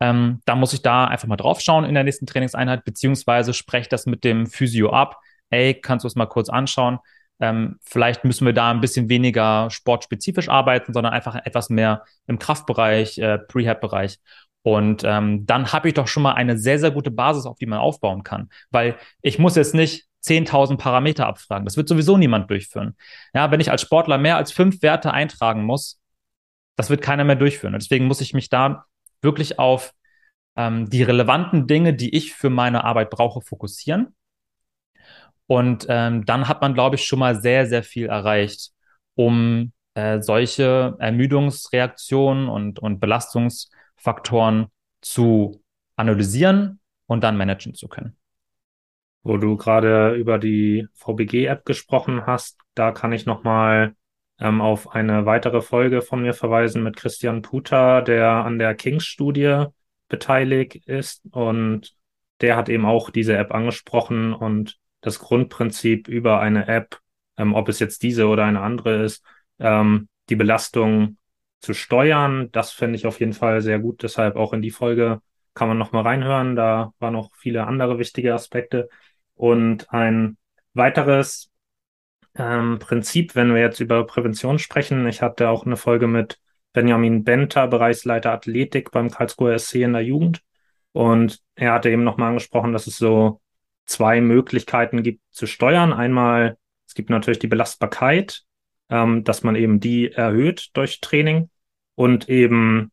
Ähm, da muss ich da einfach mal drauf schauen in der nächsten Trainingseinheit, beziehungsweise spreche das mit dem Physio ab. Ey, kannst du es mal kurz anschauen? Ähm, vielleicht müssen wir da ein bisschen weniger sportspezifisch arbeiten, sondern einfach etwas mehr im Kraftbereich, äh, Prehab-Bereich. Und ähm, dann habe ich doch schon mal eine sehr, sehr gute Basis, auf die man aufbauen kann. Weil ich muss jetzt nicht 10.000 Parameter abfragen. Das wird sowieso niemand durchführen. Ja, wenn ich als Sportler mehr als fünf Werte eintragen muss, das wird keiner mehr durchführen. Und deswegen muss ich mich da wirklich auf ähm, die relevanten Dinge, die ich für meine Arbeit brauche, fokussieren. Und ähm, dann hat man, glaube ich, schon mal sehr, sehr viel erreicht, um äh, solche Ermüdungsreaktionen und, und Belastungsfaktoren zu analysieren und dann managen zu können. Wo du gerade über die VBG-App gesprochen hast, da kann ich nochmal ähm, auf eine weitere Folge von mir verweisen mit Christian Puter, der an der Kings-Studie beteiligt ist. Und der hat eben auch diese App angesprochen und das Grundprinzip über eine App, ähm, ob es jetzt diese oder eine andere ist, ähm, die Belastung zu steuern. Das finde ich auf jeden Fall sehr gut. Deshalb auch in die Folge kann man nochmal reinhören. Da waren noch viele andere wichtige Aspekte. Und ein weiteres ähm, Prinzip, wenn wir jetzt über Prävention sprechen. Ich hatte auch eine Folge mit Benjamin Benter, Bereichsleiter Athletik beim Karlsruher SC in der Jugend. Und er hatte eben nochmal angesprochen, dass es so zwei Möglichkeiten gibt zu steuern. Einmal, es gibt natürlich die Belastbarkeit, ähm, dass man eben die erhöht durch Training und eben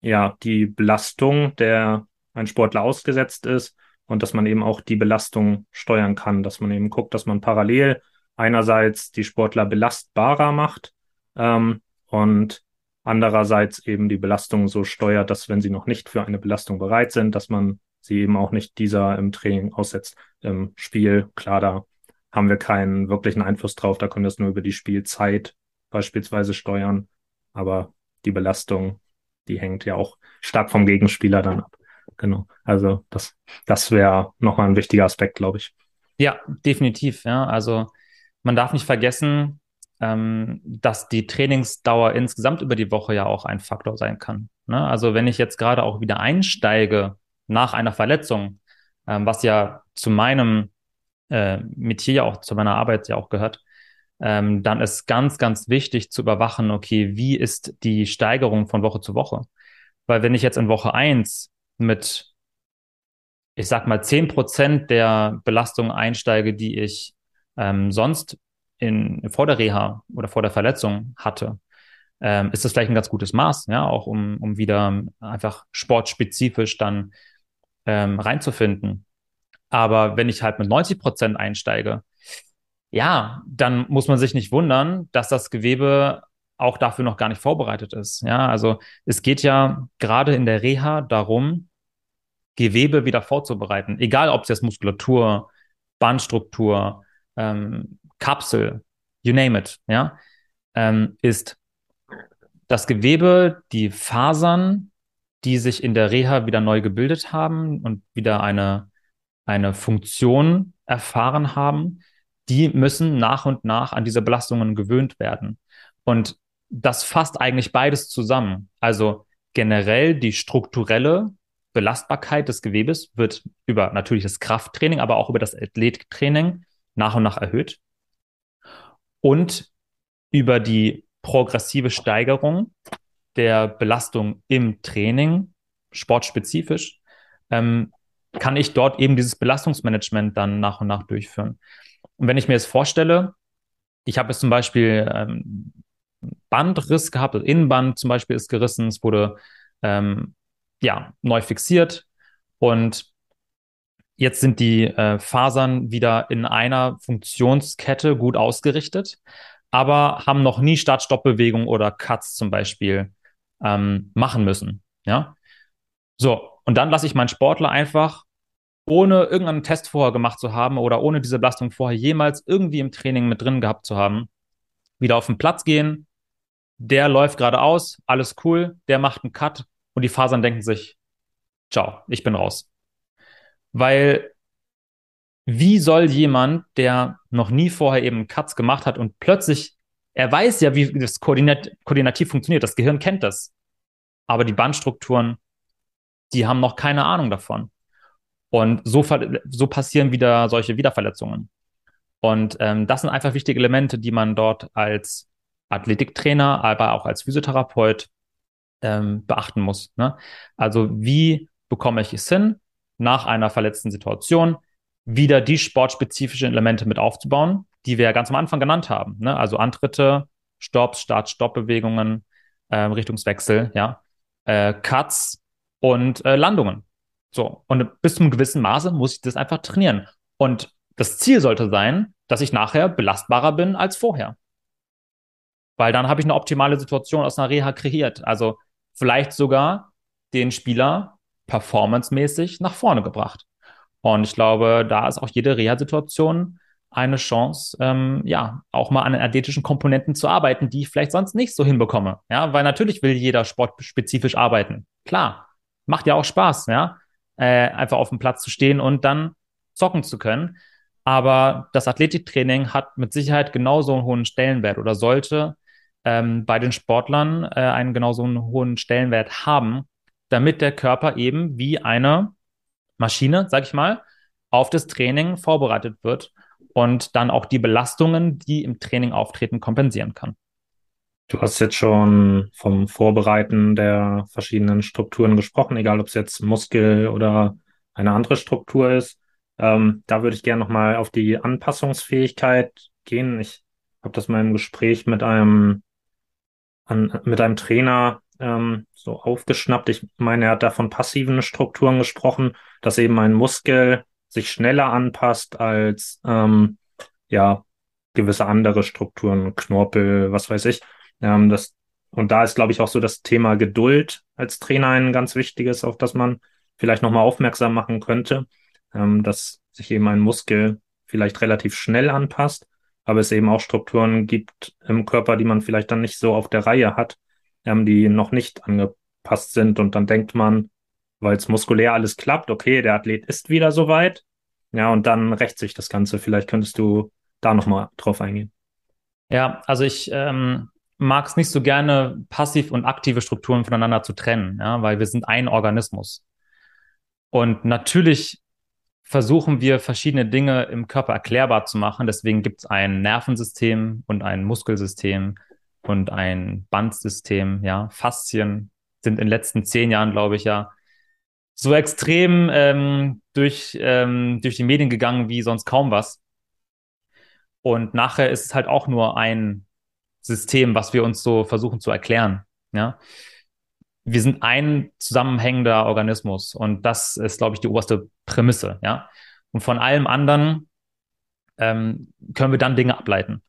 ja die Belastung, der ein Sportler ausgesetzt ist und dass man eben auch die Belastung steuern kann, dass man eben guckt, dass man parallel einerseits die Sportler belastbarer macht ähm, und andererseits eben die Belastung so steuert, dass wenn sie noch nicht für eine Belastung bereit sind, dass man sie eben auch nicht dieser im Training aussetzt. Im Spiel, klar, da haben wir keinen wirklichen Einfluss drauf, da können wir es nur über die Spielzeit beispielsweise steuern, aber die Belastung, die hängt ja auch stark vom Gegenspieler dann ab. Genau. Also das, das wäre nochmal ein wichtiger Aspekt, glaube ich. Ja, definitiv. Ja, also man darf nicht vergessen, ähm, dass die Trainingsdauer insgesamt über die Woche ja auch ein Faktor sein kann. Ne? Also wenn ich jetzt gerade auch wieder einsteige nach einer Verletzung, ähm, was ja zu meinem äh, Metier ja auch, zu meiner Arbeit ja auch gehört, ähm, dann ist ganz, ganz wichtig zu überwachen, okay, wie ist die Steigerung von Woche zu Woche? Weil wenn ich jetzt in Woche eins mit, ich sag mal, zehn Prozent der Belastung einsteige, die ich ähm, sonst in, vor der Reha oder vor der Verletzung hatte, ähm, ist das vielleicht ein ganz gutes Maß, ja, auch um, um wieder einfach sportspezifisch dann ähm, reinzufinden. Aber wenn ich halt mit 90 Prozent einsteige, ja, dann muss man sich nicht wundern, dass das Gewebe auch dafür noch gar nicht vorbereitet ist. Ja, also es geht ja gerade in der Reha darum, Gewebe wieder vorzubereiten. Egal, ob es jetzt Muskulatur, Bandstruktur, ähm, Kapsel, you name it, ja, ähm, ist das Gewebe, die Fasern, die sich in der Reha wieder neu gebildet haben und wieder eine, eine Funktion erfahren haben, die müssen nach und nach an diese Belastungen gewöhnt werden. Und das fasst eigentlich beides zusammen. Also generell die strukturelle Belastbarkeit des Gewebes wird über natürlich das Krafttraining, aber auch über das Athletiktraining nach und nach erhöht. Und über die progressive Steigerung der Belastung im Training, sportspezifisch, ähm, kann ich dort eben dieses Belastungsmanagement dann nach und nach durchführen. Und wenn ich mir jetzt vorstelle, ich habe jetzt zum Beispiel ähm, Bandriss gehabt, das Innenband zum Beispiel ist gerissen, es wurde ähm, ja neu fixiert und jetzt sind die äh, Fasern wieder in einer Funktionskette gut ausgerichtet, aber haben noch nie Start-Stopp-Bewegung oder Cuts zum Beispiel ähm, machen müssen. Ja, so und dann lasse ich meinen Sportler einfach ohne irgendeinen Test vorher gemacht zu haben oder ohne diese Belastung vorher jemals irgendwie im Training mit drin gehabt zu haben, wieder auf den Platz gehen. Der läuft geradeaus, alles cool, der macht einen Cut und die Fasern denken sich, ciao, ich bin raus. Weil wie soll jemand, der noch nie vorher eben Cuts gemacht hat und plötzlich, er weiß ja, wie das Koordinat koordinativ funktioniert, das Gehirn kennt das, aber die Bandstrukturen, die haben noch keine Ahnung davon. Und so, so passieren wieder solche Wiederverletzungen. Und ähm, das sind einfach wichtige Elemente, die man dort als Athletiktrainer, aber auch als Physiotherapeut ähm, beachten muss. Ne? Also wie bekomme ich es hin, nach einer verletzten Situation wieder die sportspezifischen Elemente mit aufzubauen, die wir ja ganz am Anfang genannt haben. Ne? Also Antritte, Stopps, Start, Stoppbewegungen, äh, Richtungswechsel, ja, äh, Cuts und äh, Landungen. So, und bis zu einem gewissen Maße muss ich das einfach trainieren. Und das Ziel sollte sein, dass ich nachher belastbarer bin als vorher. Weil dann habe ich eine optimale Situation aus einer Reha kreiert. Also vielleicht sogar den Spieler performancemäßig nach vorne gebracht. Und ich glaube, da ist auch jede Reha-Situation eine Chance, ähm, ja, auch mal an den athletischen Komponenten zu arbeiten, die ich vielleicht sonst nicht so hinbekomme. Ja, weil natürlich will jeder sportspezifisch arbeiten. Klar, macht ja auch Spaß, ja äh, einfach auf dem Platz zu stehen und dann zocken zu können. Aber das Athletiktraining hat mit Sicherheit genauso einen hohen Stellenwert oder sollte ähm, bei den Sportlern äh, einen genauso einen hohen Stellenwert haben, damit der Körper eben wie eine Maschine, sag ich mal, auf das Training vorbereitet wird und dann auch die Belastungen, die im Training auftreten, kompensieren kann. Du hast jetzt schon vom Vorbereiten der verschiedenen Strukturen gesprochen, egal ob es jetzt Muskel oder eine andere Struktur ist. Ähm, da würde ich gerne nochmal auf die Anpassungsfähigkeit gehen. Ich habe das mal im Gespräch mit einem, an, mit einem Trainer ähm, so aufgeschnappt. Ich meine, er hat da von passiven Strukturen gesprochen, dass eben ein Muskel sich schneller anpasst als ähm, ja gewisse andere Strukturen, Knorpel, was weiß ich. Ähm, das, und da ist, glaube ich, auch so das Thema Geduld als Trainer ein ganz wichtiges, auf das man vielleicht nochmal aufmerksam machen könnte, ähm, dass sich eben ein Muskel vielleicht relativ schnell anpasst, aber es eben auch Strukturen gibt im Körper, die man vielleicht dann nicht so auf der Reihe hat, ähm, die noch nicht angepasst sind. Und dann denkt man, weil es muskulär alles klappt, okay, der Athlet ist wieder soweit. Ja, und dann rächt sich das Ganze. Vielleicht könntest du da nochmal drauf eingehen. Ja, also ich ähm, mag es nicht so gerne, passiv und aktive Strukturen voneinander zu trennen, ja, weil wir sind ein Organismus. Und natürlich versuchen wir verschiedene Dinge im Körper erklärbar zu machen. Deswegen gibt es ein Nervensystem und ein Muskelsystem und ein Bandsystem. Ja, Faszien sind in den letzten zehn Jahren, glaube ich, ja so extrem ähm, durch, ähm, durch die Medien gegangen wie sonst kaum was. Und nachher ist es halt auch nur ein System, was wir uns so versuchen zu erklären. Ja, wir sind ein zusammenhängender Organismus und das ist, glaube ich, die oberste Prämisse. Ja, und von allem anderen ähm, können wir dann Dinge ableiten.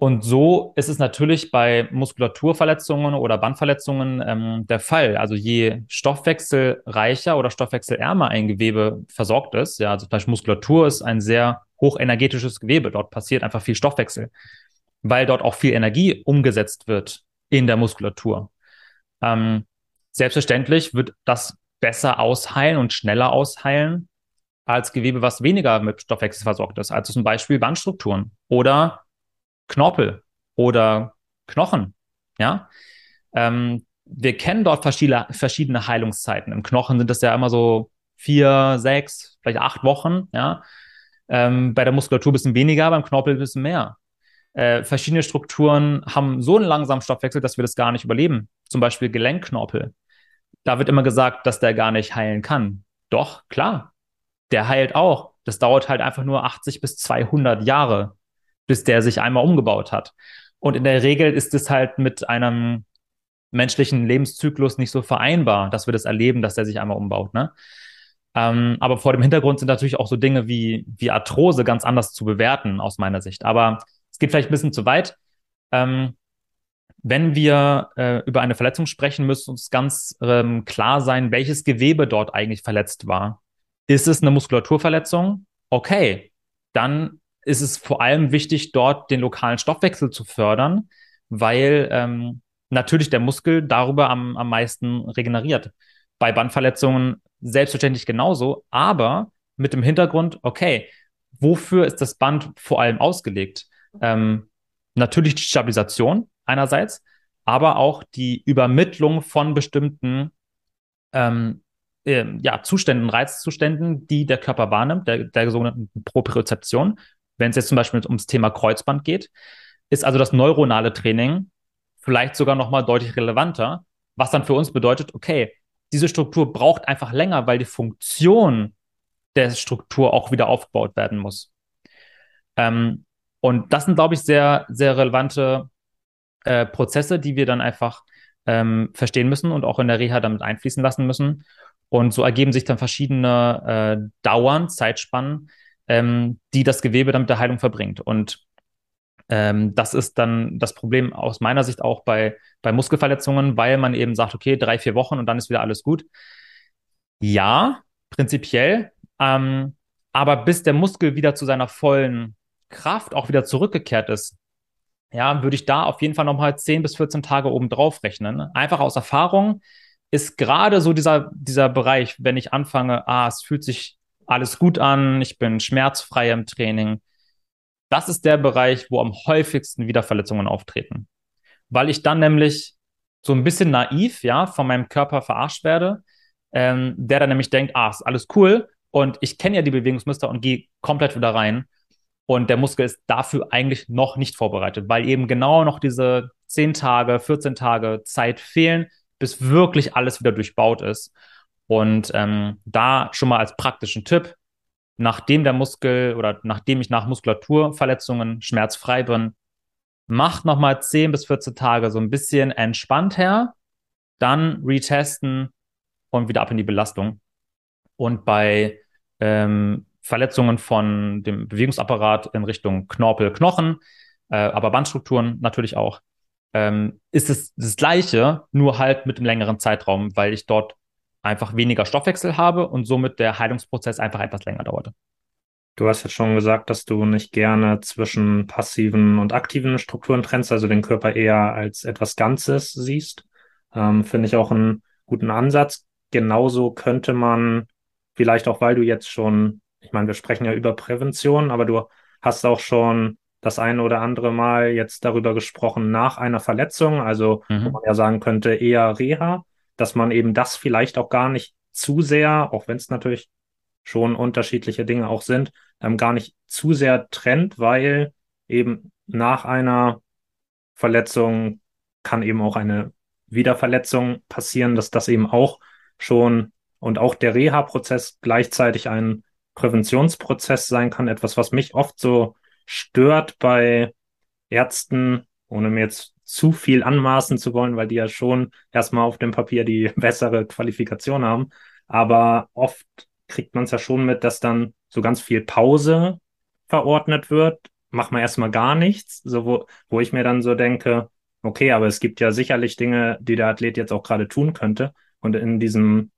Und so ist es natürlich bei Muskulaturverletzungen oder Bandverletzungen ähm, der Fall. Also je stoffwechselreicher oder stoffwechselärmer ein Gewebe versorgt ist, ja, also zum Beispiel Muskulatur ist ein sehr hochenergetisches Gewebe. Dort passiert einfach viel Stoffwechsel, weil dort auch viel Energie umgesetzt wird in der Muskulatur. Ähm, selbstverständlich wird das besser ausheilen und schneller ausheilen als Gewebe, was weniger mit Stoffwechsel versorgt ist, also zum Beispiel Bandstrukturen oder Knorpel oder Knochen. Ja, ähm, wir kennen dort verschiedene, verschiedene Heilungszeiten. Im Knochen sind das ja immer so vier, sechs, vielleicht acht Wochen. Ja, ähm, bei der Muskulatur ein bisschen weniger, beim Knorpel ein bisschen mehr. Äh, verschiedene Strukturen haben so einen langsamen Stoffwechsel, dass wir das gar nicht überleben. Zum Beispiel Gelenkknorpel. Da wird immer gesagt, dass der gar nicht heilen kann. Doch, klar, der heilt auch. Das dauert halt einfach nur 80 bis 200 Jahre, bis der sich einmal umgebaut hat. Und in der Regel ist es halt mit einem menschlichen Lebenszyklus nicht so vereinbar, dass wir das erleben, dass der sich einmal umbaut. Ne? Ähm, aber vor dem Hintergrund sind natürlich auch so Dinge wie, wie Arthrose ganz anders zu bewerten, aus meiner Sicht. Aber es geht vielleicht ein bisschen zu weit. Ähm, wenn wir äh, über eine Verletzung sprechen, müsste uns ganz ähm, klar sein, welches Gewebe dort eigentlich verletzt war. Ist es eine Muskulaturverletzung? Okay, dann ist es vor allem wichtig, dort den lokalen Stoffwechsel zu fördern, weil ähm, natürlich der Muskel darüber am, am meisten regeneriert. Bei Bandverletzungen selbstverständlich genauso, aber mit dem Hintergrund, okay, wofür ist das Band vor allem ausgelegt? Ähm, natürlich die Stabilisation einerseits, aber auch die Übermittlung von bestimmten ähm, äh, ja, Zuständen, Reizzuständen, die der Körper wahrnimmt, der, der sogenannten Propriozeption wenn es jetzt zum Beispiel ums Thema Kreuzband geht, ist also das neuronale Training vielleicht sogar nochmal deutlich relevanter, was dann für uns bedeutet, okay, diese Struktur braucht einfach länger, weil die Funktion der Struktur auch wieder aufgebaut werden muss. Ähm, und das sind, glaube ich, sehr, sehr relevante äh, Prozesse, die wir dann einfach ähm, verstehen müssen und auch in der Reha damit einfließen lassen müssen. Und so ergeben sich dann verschiedene äh, Dauern, Zeitspannen, ähm, die das Gewebe dann mit der Heilung verbringt. Und ähm, das ist dann das Problem aus meiner Sicht auch bei, bei Muskelverletzungen, weil man eben sagt, okay, drei, vier Wochen und dann ist wieder alles gut. Ja, prinzipiell. Ähm, aber bis der Muskel wieder zu seiner vollen Kraft auch wieder zurückgekehrt ist, ja, würde ich da auf jeden Fall nochmal 10 bis 14 Tage oben drauf rechnen. Einfach aus Erfahrung ist gerade so dieser, dieser Bereich, wenn ich anfange, ah, es fühlt sich alles gut an, ich bin schmerzfrei im Training. Das ist der Bereich, wo am häufigsten Wiederverletzungen auftreten. Weil ich dann nämlich so ein bisschen naiv, ja, von meinem Körper verarscht werde, ähm, der dann nämlich denkt, ah, ist alles cool und ich kenne ja die Bewegungsmuster und gehe komplett wieder rein. Und der Muskel ist dafür eigentlich noch nicht vorbereitet, weil eben genau noch diese 10 Tage, 14 Tage Zeit fehlen, bis wirklich alles wieder durchbaut ist. Und ähm, da schon mal als praktischen Tipp, nachdem der Muskel oder nachdem ich nach Muskulaturverletzungen schmerzfrei bin, macht nochmal 10 bis 14 Tage so ein bisschen entspannt her, dann retesten und wieder ab in die Belastung. Und bei ähm, Verletzungen von dem Bewegungsapparat in Richtung Knorpel, Knochen, äh, aber Bandstrukturen natürlich auch, ähm, ist es das Gleiche, nur halt mit einem längeren Zeitraum, weil ich dort einfach weniger Stoffwechsel habe und somit der Heilungsprozess einfach etwas länger dauerte. Du hast jetzt schon gesagt, dass du nicht gerne zwischen passiven und aktiven Strukturen trennst, also den Körper eher als etwas Ganzes siehst. Ähm, Finde ich auch einen guten Ansatz. Genauso könnte man vielleicht auch, weil du jetzt schon, ich meine, wir sprechen ja über Prävention, aber du hast auch schon das eine oder andere Mal jetzt darüber gesprochen nach einer Verletzung, also mhm. wo man ja sagen könnte, eher Reha dass man eben das vielleicht auch gar nicht zu sehr, auch wenn es natürlich schon unterschiedliche Dinge auch sind, ähm, gar nicht zu sehr trennt, weil eben nach einer Verletzung kann eben auch eine Wiederverletzung passieren, dass das eben auch schon und auch der Reha-Prozess gleichzeitig ein Präventionsprozess sein kann. Etwas, was mich oft so stört bei Ärzten, ohne mir jetzt zu viel anmaßen zu wollen, weil die ja schon erstmal auf dem Papier die bessere Qualifikation haben. Aber oft kriegt man es ja schon mit, dass dann so ganz viel Pause verordnet wird. Mach mal erstmal gar nichts, so wo, wo ich mir dann so denke, okay, aber es gibt ja sicherlich Dinge, die der Athlet jetzt auch gerade tun könnte. Und in diesem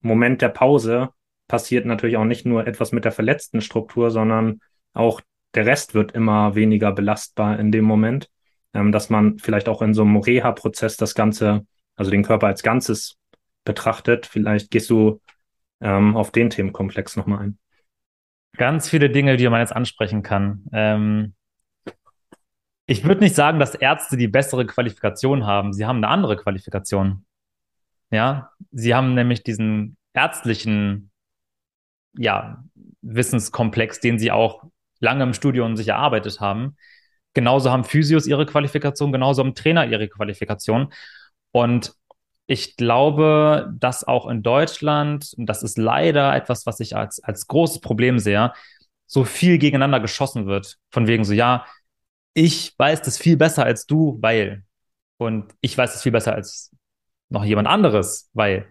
Moment der Pause passiert natürlich auch nicht nur etwas mit der verletzten Struktur, sondern auch der Rest wird immer weniger belastbar in dem Moment, ähm, dass man vielleicht auch in so einem Reha-Prozess das Ganze, also den Körper als Ganzes betrachtet. Vielleicht gehst du ähm, auf den Themenkomplex nochmal ein. Ganz viele Dinge, die man jetzt ansprechen kann. Ähm, ich würde nicht sagen, dass Ärzte die bessere Qualifikation haben. Sie haben eine andere Qualifikation. Ja, sie haben nämlich diesen ärztlichen, ja, Wissenskomplex, den sie auch lange im Studium sich erarbeitet haben. Genauso haben Physios ihre Qualifikation, genauso haben Trainer ihre Qualifikation. Und ich glaube, dass auch in Deutschland, und das ist leider etwas, was ich als, als großes Problem sehe, so viel gegeneinander geschossen wird. Von wegen so, ja, ich weiß das viel besser als du, weil. Und ich weiß es viel besser als noch jemand anderes, weil.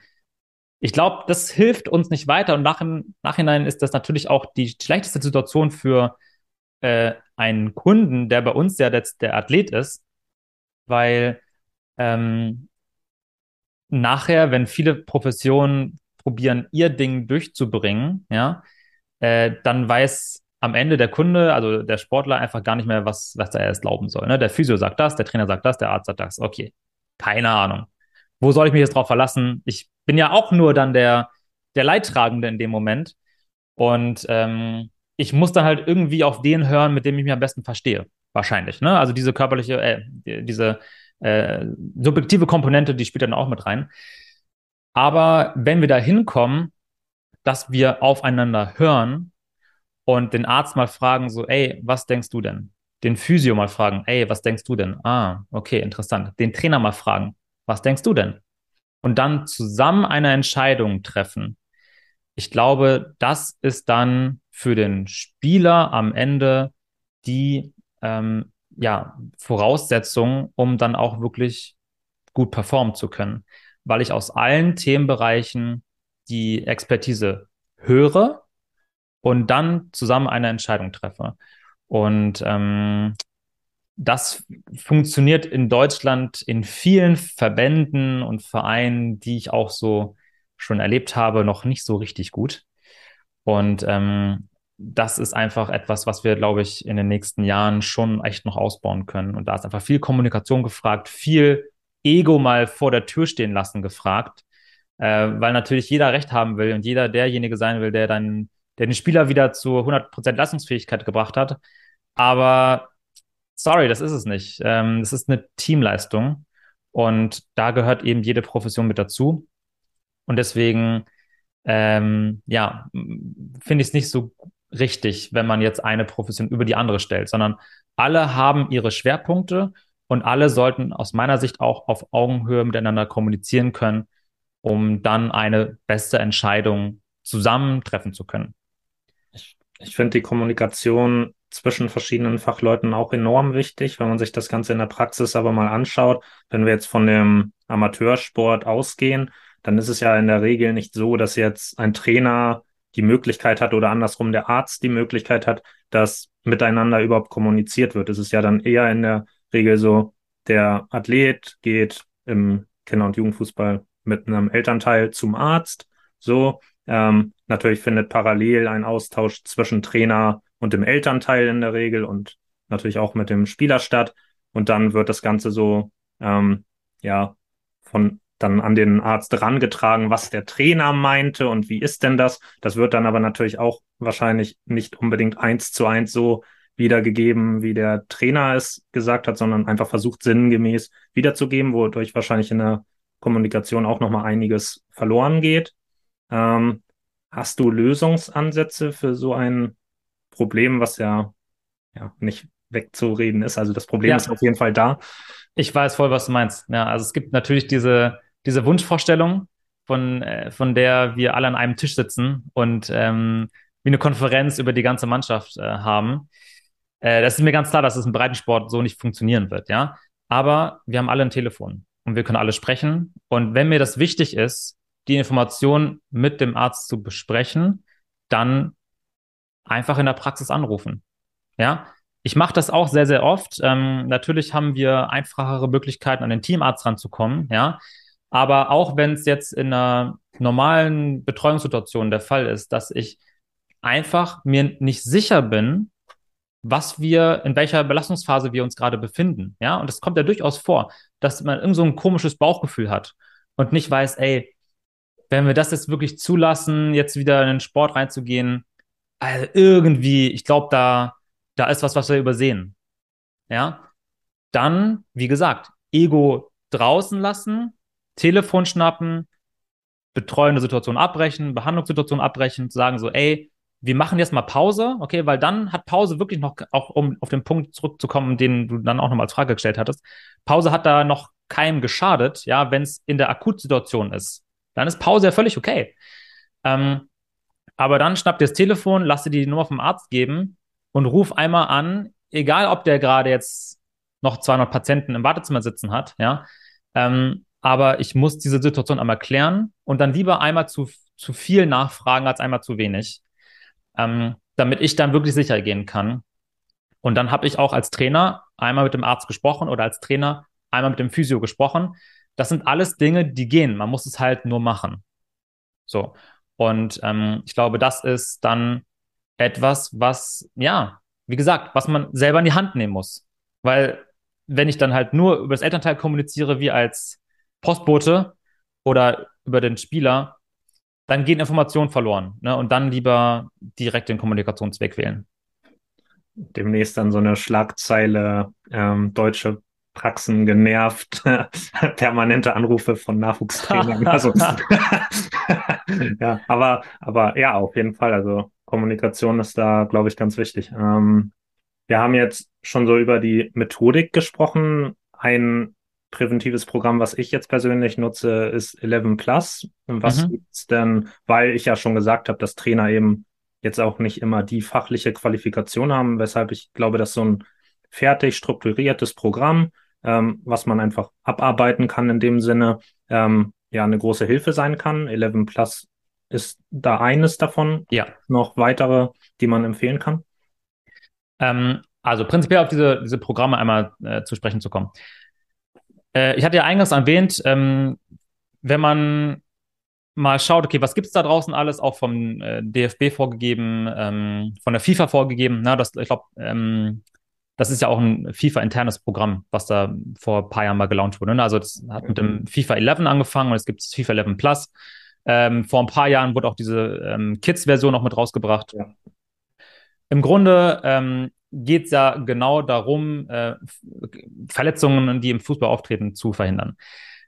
Ich glaube, das hilft uns nicht weiter. Und nach im Nachhinein ist das natürlich auch die schlechteste Situation für äh, einen Kunden, der bei uns ja der, der Athlet ist, weil ähm, nachher, wenn viele Professionen probieren, ihr Ding durchzubringen, ja, äh, dann weiß am Ende der Kunde, also der Sportler, einfach gar nicht mehr, was, was er erst glauben soll. Ne? Der Physio sagt das, der Trainer sagt das, der Arzt sagt das. Okay, keine Ahnung. Wo soll ich mich jetzt drauf verlassen? Ich bin ja auch nur dann der, der Leidtragende in dem Moment. Und ähm, ich muss dann halt irgendwie auf den hören, mit dem ich mich am besten verstehe. Wahrscheinlich. Ne? Also diese körperliche, äh, diese äh, subjektive Komponente, die spielt dann auch mit rein. Aber wenn wir da hinkommen, dass wir aufeinander hören und den Arzt mal fragen, so, ey, was denkst du denn? Den Physio mal fragen, ey, was denkst du denn? Ah, okay, interessant. Den Trainer mal fragen, was denkst du denn? Und dann zusammen eine Entscheidung treffen. Ich glaube, das ist dann für den Spieler am Ende die ähm, ja, Voraussetzung, um dann auch wirklich gut performen zu können. Weil ich aus allen Themenbereichen die Expertise höre und dann zusammen eine Entscheidung treffe. Und ähm, das funktioniert in Deutschland in vielen Verbänden und Vereinen, die ich auch so schon erlebt habe, noch nicht so richtig gut. Und ähm, das ist einfach etwas, was wir, glaube ich, in den nächsten Jahren schon echt noch ausbauen können. Und da ist einfach viel Kommunikation gefragt, viel Ego mal vor der Tür stehen lassen gefragt, äh, weil natürlich jeder Recht haben will und jeder derjenige sein will, der dann der den Spieler wieder zu 100% Leistungsfähigkeit gebracht hat. Aber sorry, das ist es nicht. Ähm, das ist eine Teamleistung und da gehört eben jede Profession mit dazu. Und deswegen, ähm, ja, finde ich es nicht so richtig, wenn man jetzt eine Profession über die andere stellt, sondern alle haben ihre Schwerpunkte und alle sollten aus meiner Sicht auch auf Augenhöhe miteinander kommunizieren können, um dann eine beste Entscheidung zusammen treffen zu können. Ich, ich finde die Kommunikation zwischen verschiedenen Fachleuten auch enorm wichtig, wenn man sich das Ganze in der Praxis aber mal anschaut. Wenn wir jetzt von dem Amateursport ausgehen, dann ist es ja in der Regel nicht so, dass jetzt ein Trainer die Möglichkeit hat oder andersrum der Arzt die Möglichkeit hat, dass miteinander überhaupt kommuniziert wird. Es ist ja dann eher in der Regel so, der Athlet geht im Kinder- und Jugendfußball mit einem Elternteil zum Arzt. So, ähm, natürlich findet parallel ein Austausch zwischen Trainer und dem Elternteil in der Regel und natürlich auch mit dem Spieler statt. Und dann wird das Ganze so, ähm, ja, von dann an den Arzt rangetragen, was der Trainer meinte und wie ist denn das. Das wird dann aber natürlich auch wahrscheinlich nicht unbedingt eins zu eins so wiedergegeben, wie der Trainer es gesagt hat, sondern einfach versucht sinngemäß wiederzugeben, wodurch wahrscheinlich in der Kommunikation auch nochmal einiges verloren geht. Ähm, hast du Lösungsansätze für so ein Problem, was ja, ja nicht wegzureden ist? Also das Problem ja. ist auf jeden Fall da. Ich weiß voll, was du meinst. Ja, also es gibt natürlich diese, diese Wunschvorstellung, von, äh, von der wir alle an einem Tisch sitzen und ähm, wie eine Konferenz über die ganze Mannschaft äh, haben. Äh, das ist mir ganz klar, dass es im Breitensport so nicht funktionieren wird, ja. Aber wir haben alle ein Telefon und wir können alle sprechen. Und wenn mir das wichtig ist, die Information mit dem Arzt zu besprechen, dann einfach in der Praxis anrufen. Ja, ich mache das auch sehr, sehr oft. Ähm, natürlich haben wir einfachere Möglichkeiten, an den Teamarzt ranzukommen. Ja, aber auch wenn es jetzt in einer normalen Betreuungssituation der Fall ist, dass ich einfach mir nicht sicher bin, was wir, in welcher Belastungsphase wir uns gerade befinden. Ja, und es kommt ja durchaus vor, dass man irgend so ein komisches Bauchgefühl hat und nicht weiß, ey, wenn wir das jetzt wirklich zulassen, jetzt wieder in den Sport reinzugehen, also irgendwie, ich glaube, da, da ist was, was wir übersehen. Ja, dann, wie gesagt, Ego draußen lassen, Telefon schnappen, betreuende Situation abbrechen, Behandlungssituation abbrechen, sagen so, ey, wir machen jetzt mal Pause, okay, weil dann hat Pause wirklich noch, auch um auf den Punkt zurückzukommen, den du dann auch nochmal als Frage gestellt hattest, Pause hat da noch keinem geschadet, ja, wenn es in der Akutsituation ist. Dann ist Pause ja völlig okay. Ähm, aber dann schnapp dir das Telefon, lass dir die Nummer vom Arzt geben und ruf einmal an, egal ob der gerade jetzt noch 200 Patienten im Wartezimmer sitzen hat, ja, ähm, aber ich muss diese Situation einmal klären und dann lieber einmal zu, zu viel nachfragen als einmal zu wenig ähm, damit ich dann wirklich sicher gehen kann. Und dann habe ich auch als Trainer einmal mit dem Arzt gesprochen oder als Trainer einmal mit dem Physio gesprochen. Das sind alles Dinge, die gehen. Man muss es halt nur machen. So. Und ähm, ich glaube, das ist dann etwas, was, ja, wie gesagt, was man selber in die Hand nehmen muss. Weil wenn ich dann halt nur über das Elternteil kommuniziere, wie als Postbote oder über den Spieler, dann gehen Informationen verloren. Ne? Und dann lieber direkt den Kommunikationsweg wählen. Demnächst dann so eine Schlagzeile, ähm, deutsche Praxen genervt, permanente Anrufe von Nachwuchstrainern. also, ja, aber, aber ja, auf jeden Fall. Also Kommunikation ist da, glaube ich, ganz wichtig. Ähm, wir haben jetzt schon so über die Methodik gesprochen. Ein präventives Programm, was ich jetzt persönlich nutze, ist 11 Plus. Was mhm. gibt's denn, weil ich ja schon gesagt habe, dass Trainer eben jetzt auch nicht immer die fachliche Qualifikation haben, weshalb ich glaube, dass so ein fertig strukturiertes Programm, ähm, was man einfach abarbeiten kann in dem Sinne, ähm, ja, eine große Hilfe sein kann. 11 Plus ist da eines davon. Ja. Noch weitere, die man empfehlen kann? Ähm, also prinzipiell auf diese, diese Programme einmal äh, zu sprechen zu kommen. Äh, ich hatte ja eingangs erwähnt, ähm, wenn man mal schaut, okay, was gibt es da draußen alles, auch vom äh, DFB vorgegeben, ähm, von der FIFA vorgegeben. Na, das, ich glaube, ähm, das ist ja auch ein FIFA-internes Programm, was da vor ein paar Jahren mal gelauncht wurde. Ne? Also das hat mit dem FIFA 11 angefangen und es gibt FIFA 11 Plus. Ähm, vor ein paar Jahren wurde auch diese ähm, Kids-Version noch mit rausgebracht. Ja. Im Grunde ähm, geht es ja genau darum, äh, Verletzungen, die im Fußball auftreten, zu verhindern.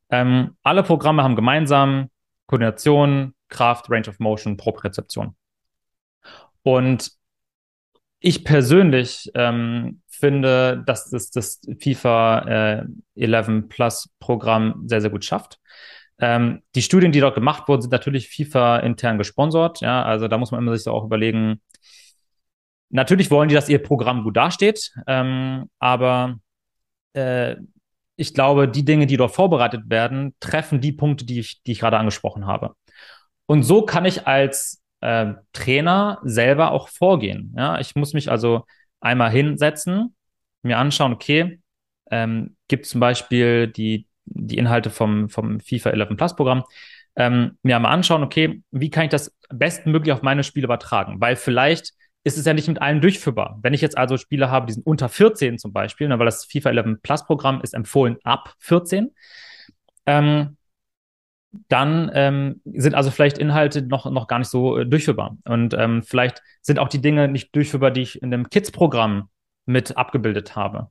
Ähm, alle Programme haben gemeinsam Koordination, Kraft, Range of Motion, Propriozeption. Und ich persönlich ähm, finde, dass das, das FIFA äh, 11 Plus Programm sehr, sehr gut schafft. Ähm, die Studien, die dort gemacht wurden, sind natürlich FIFA intern gesponsert. Ja, also da muss man immer sich auch überlegen, Natürlich wollen die, dass ihr Programm gut dasteht, ähm, aber äh, ich glaube, die Dinge, die dort vorbereitet werden, treffen die Punkte, die ich, die ich gerade angesprochen habe. Und so kann ich als äh, Trainer selber auch vorgehen. Ja? Ich muss mich also einmal hinsetzen, mir anschauen, okay, ähm, gibt zum Beispiel die, die Inhalte vom, vom FIFA 11 Plus Programm, ähm, mir einmal anschauen, okay, wie kann ich das bestmöglich auf meine Spiele übertragen? Weil vielleicht ist es ja nicht mit allen durchführbar. Wenn ich jetzt also Spiele habe, die sind unter 14 zum Beispiel, ne, weil das FIFA 11 Plus Programm ist empfohlen ab 14, ähm, dann ähm, sind also vielleicht Inhalte noch, noch gar nicht so äh, durchführbar. Und ähm, vielleicht sind auch die Dinge nicht durchführbar, die ich in dem Kids-Programm mit abgebildet habe.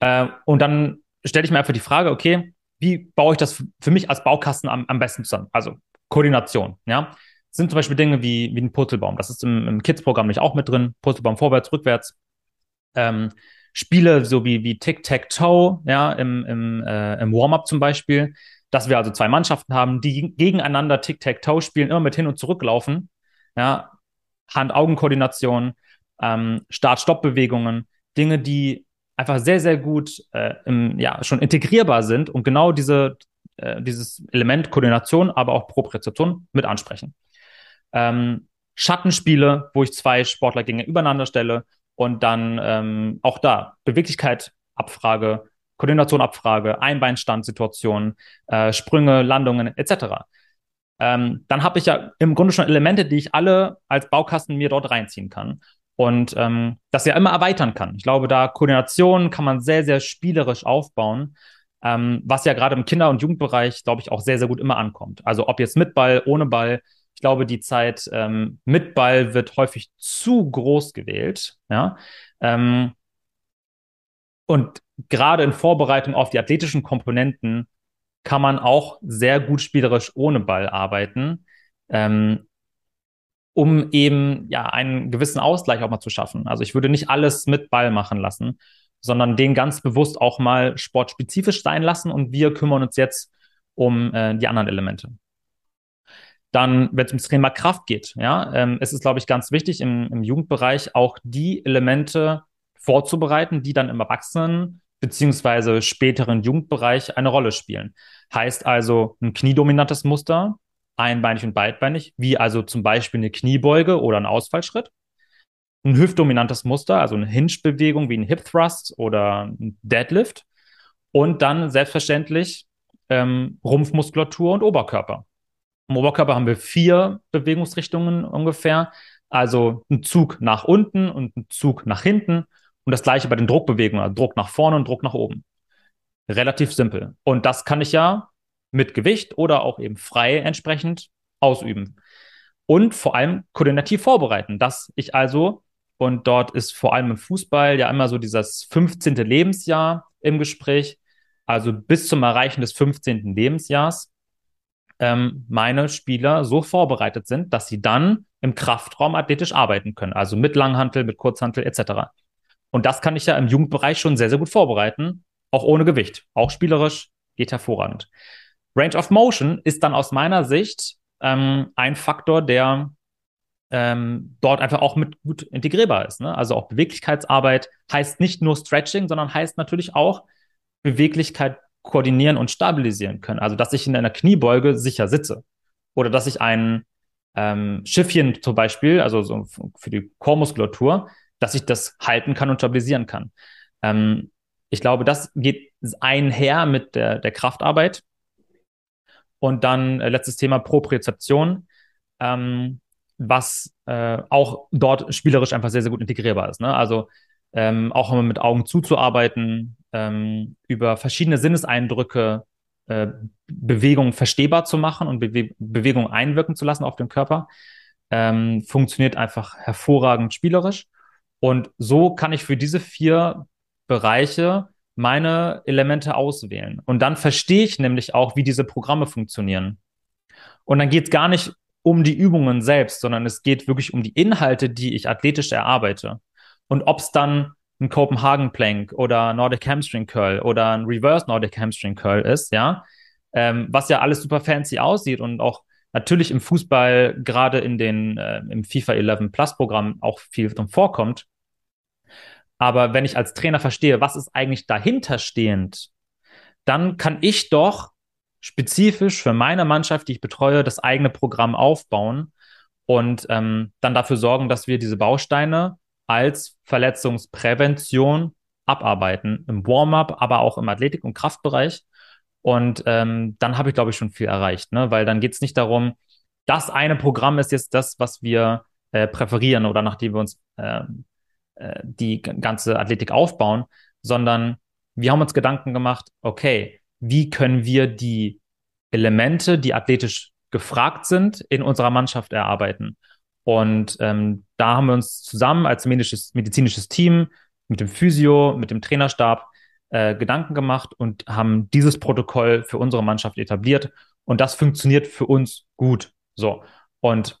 Äh, und dann stelle ich mir einfach die Frage, okay, wie baue ich das für mich als Baukasten am, am besten zusammen? Also Koordination, ja. Sind zum Beispiel Dinge wie, wie ein Purzelbaum. Das ist im, im Kids-Programm nicht auch mit drin. Purzelbaum vorwärts, rückwärts. Ähm, Spiele so wie, wie Tic-Tac-Toe, ja, im, im, äh, im Warm-up zum Beispiel, dass wir also zwei Mannschaften haben, die gegeneinander Tic-Tac-Toe spielen, immer mit hin und zurück laufen, ja, Hand-Augen-Koordination, ähm, Start-Stopp-Bewegungen, Dinge, die einfach sehr, sehr gut äh, im, ja, schon integrierbar sind und genau diese, äh, dieses Element Koordination, aber auch Propriozeption mit ansprechen. Ähm, Schattenspiele, wo ich zwei Sportler gegeneinander stelle und dann ähm, auch da Beweglichkeit abfrage, Koordination abfrage, Einbeinstandsituationen, äh, Sprünge, Landungen etc. Ähm, dann habe ich ja im Grunde schon Elemente, die ich alle als Baukasten mir dort reinziehen kann und ähm, das ja immer erweitern kann. Ich glaube, da Koordination kann man sehr, sehr spielerisch aufbauen, ähm, was ja gerade im Kinder- und Jugendbereich, glaube ich, auch sehr, sehr gut immer ankommt. Also ob jetzt mit Ball, ohne Ball, ich glaube, die Zeit ähm, mit Ball wird häufig zu groß gewählt. Ja? Ähm, und gerade in Vorbereitung auf die athletischen Komponenten kann man auch sehr gut spielerisch ohne Ball arbeiten. Ähm, um eben ja einen gewissen Ausgleich auch mal zu schaffen. Also ich würde nicht alles mit Ball machen lassen, sondern den ganz bewusst auch mal sportspezifisch sein lassen und wir kümmern uns jetzt um äh, die anderen Elemente. Dann, wenn es ums Thema Kraft geht, ja, ähm, es ist, glaube ich, ganz wichtig im, im Jugendbereich auch die Elemente vorzubereiten, die dann im Erwachsenen beziehungsweise späteren Jugendbereich eine Rolle spielen. Heißt also ein kniedominantes Muster, einbeinig und beidbeinig, wie also zum Beispiel eine Kniebeuge oder ein Ausfallschritt. Ein hüftdominantes Muster, also eine Hinge-Bewegung wie ein Hip Thrust oder ein Deadlift. Und dann selbstverständlich ähm, Rumpfmuskulatur und Oberkörper. Im Oberkörper haben wir vier Bewegungsrichtungen ungefähr. Also ein Zug nach unten und ein Zug nach hinten. Und das gleiche bei den Druckbewegungen, also Druck nach vorne und Druck nach oben. Relativ simpel. Und das kann ich ja mit Gewicht oder auch eben frei entsprechend ausüben. Und vor allem koordinativ vorbereiten, dass ich also, und dort ist vor allem im Fußball ja immer so dieses 15. Lebensjahr im Gespräch, also bis zum Erreichen des 15. Lebensjahrs, ähm, meine Spieler so vorbereitet sind, dass sie dann im Kraftraum athletisch arbeiten können, also mit Langhantel, mit Kurzhantel etc. Und das kann ich ja im Jugendbereich schon sehr, sehr gut vorbereiten, auch ohne Gewicht, auch spielerisch, geht hervorragend. Range of Motion ist dann aus meiner Sicht ähm, ein Faktor, der ähm, dort einfach auch mit gut integrierbar ist. Ne? Also auch Beweglichkeitsarbeit heißt nicht nur Stretching, sondern heißt natürlich auch Beweglichkeit koordinieren und stabilisieren können. Also dass ich in einer Kniebeuge sicher sitze oder dass ich ein ähm, Schiffchen zum Beispiel, also so für die Chormuskulatur, dass ich das halten kann und stabilisieren kann. Ähm, ich glaube, das geht einher mit der, der Kraftarbeit und dann äh, letztes Thema Propriozeption, ähm, was äh, auch dort spielerisch einfach sehr, sehr gut integrierbar ist. Ne? Also ähm, auch immer mit Augen zuzuarbeiten, ähm, über verschiedene Sinneseindrücke äh, Bewegung verstehbar zu machen und Bewe Bewegung einwirken zu lassen auf den Körper, ähm, funktioniert einfach hervorragend spielerisch. Und so kann ich für diese vier Bereiche meine Elemente auswählen. Und dann verstehe ich nämlich auch, wie diese Programme funktionieren. Und dann geht es gar nicht um die Übungen selbst, sondern es geht wirklich um die Inhalte, die ich athletisch erarbeite. Und ob es dann ein Copenhagen Plank oder Nordic Hamstring Curl oder ein Reverse Nordic Hamstring Curl ist, ja, ähm, was ja alles super fancy aussieht und auch natürlich im Fußball, gerade in den, äh, im FIFA 11 Plus Programm auch viel vorkommt. Aber wenn ich als Trainer verstehe, was ist eigentlich dahinter stehend, dann kann ich doch spezifisch für meine Mannschaft, die ich betreue, das eigene Programm aufbauen und ähm, dann dafür sorgen, dass wir diese Bausteine als Verletzungsprävention abarbeiten, im Warm-up, aber auch im Athletik- und Kraftbereich. Und ähm, dann habe ich, glaube ich, schon viel erreicht, ne? weil dann geht es nicht darum, das eine Programm ist jetzt das, was wir äh, präferieren oder nachdem wir uns äh, äh, die ganze Athletik aufbauen, sondern wir haben uns Gedanken gemacht, okay, wie können wir die Elemente, die athletisch gefragt sind, in unserer Mannschaft erarbeiten. Und ähm, da haben wir uns zusammen als medizinisches, medizinisches Team mit dem Physio, mit dem Trainerstab äh, Gedanken gemacht und haben dieses Protokoll für unsere Mannschaft etabliert Und das funktioniert für uns gut. So. Und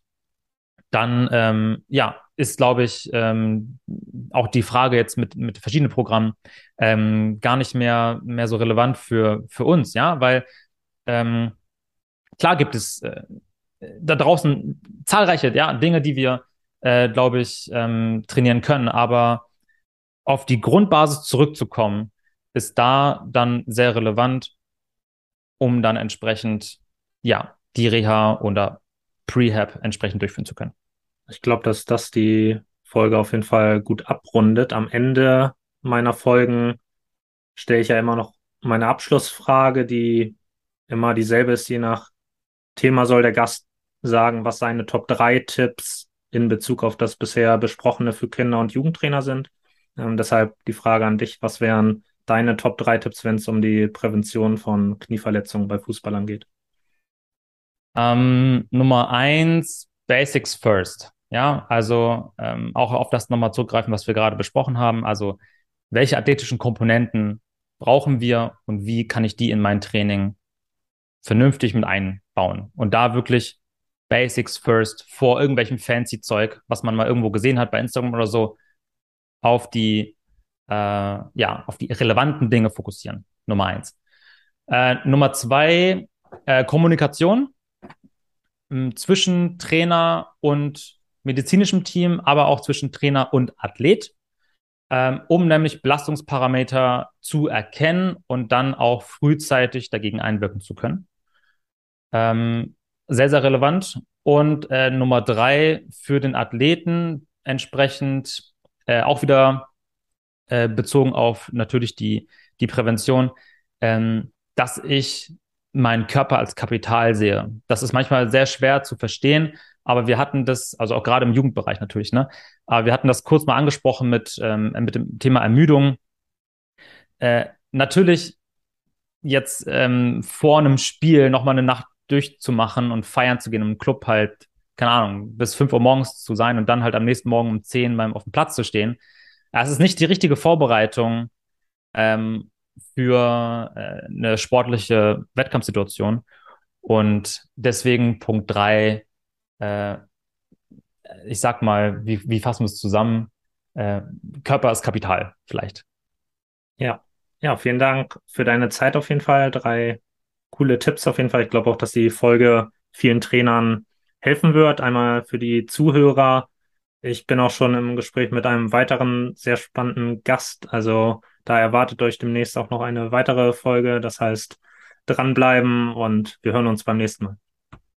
dann, ähm, ja, ist, glaube ich, ähm, auch die Frage jetzt mit, mit verschiedenen Programmen ähm, gar nicht mehr, mehr so relevant für, für uns, ja, weil ähm, klar gibt es äh, da draußen zahlreiche ja, Dinge, die wir, äh, glaube ich, ähm, trainieren können, aber auf die Grundbasis zurückzukommen, ist da dann sehr relevant, um dann entsprechend, ja, die Reha oder Prehab entsprechend durchführen zu können. Ich glaube, dass das die Folge auf jeden Fall gut abrundet. Am Ende meiner Folgen stelle ich ja immer noch meine Abschlussfrage, die immer dieselbe ist, je nach Thema soll der Gast sagen, was seine Top 3 Tipps in Bezug auf das bisher besprochene für Kinder- und Jugendtrainer sind. Ähm, deshalb die Frage an dich, was wären deine Top 3 Tipps, wenn es um die Prävention von Knieverletzungen bei Fußballern geht? Ähm, Nummer eins, Basics first. Ja, also ähm, auch auf das nochmal zurückgreifen, was wir gerade besprochen haben. Also welche athletischen Komponenten brauchen wir und wie kann ich die in mein Training vernünftig mit einbauen? Und da wirklich Basics first vor irgendwelchem fancy Zeug, was man mal irgendwo gesehen hat bei Instagram oder so, auf die, äh, ja, auf die relevanten Dinge fokussieren. Nummer eins. Äh, Nummer zwei, äh, Kommunikation zwischen Trainer und medizinischem Team, aber auch zwischen Trainer und Athlet, ähm, um nämlich Belastungsparameter zu erkennen und dann auch frühzeitig dagegen einwirken zu können. Ähm, sehr, sehr relevant. Und äh, Nummer drei für den Athleten entsprechend äh, auch wieder äh, bezogen auf natürlich die, die Prävention, ähm, dass ich meinen Körper als Kapital sehe. Das ist manchmal sehr schwer zu verstehen, aber wir hatten das, also auch gerade im Jugendbereich natürlich, ne? Aber wir hatten das kurz mal angesprochen mit, ähm, mit dem Thema Ermüdung. Äh, natürlich jetzt ähm, vor einem Spiel nochmal eine Nacht durchzumachen und feiern zu gehen im Club halt, keine Ahnung, bis 5 Uhr morgens zu sein und dann halt am nächsten Morgen um 10 beim auf dem Platz zu stehen. Es ist nicht die richtige Vorbereitung ähm, für äh, eine sportliche Wettkampfsituation. Und deswegen Punkt 3, äh, ich sag mal, wie, wie fassen wir es zusammen? Äh, Körper ist Kapital, vielleicht. Ja, ja, vielen Dank für deine Zeit auf jeden Fall. Drei coole Tipps auf jeden Fall. Ich glaube auch, dass die Folge vielen Trainern helfen wird. Einmal für die Zuhörer. Ich bin auch schon im Gespräch mit einem weiteren sehr spannenden Gast. Also da erwartet euch demnächst auch noch eine weitere Folge. Das heißt, dranbleiben und wir hören uns beim nächsten Mal.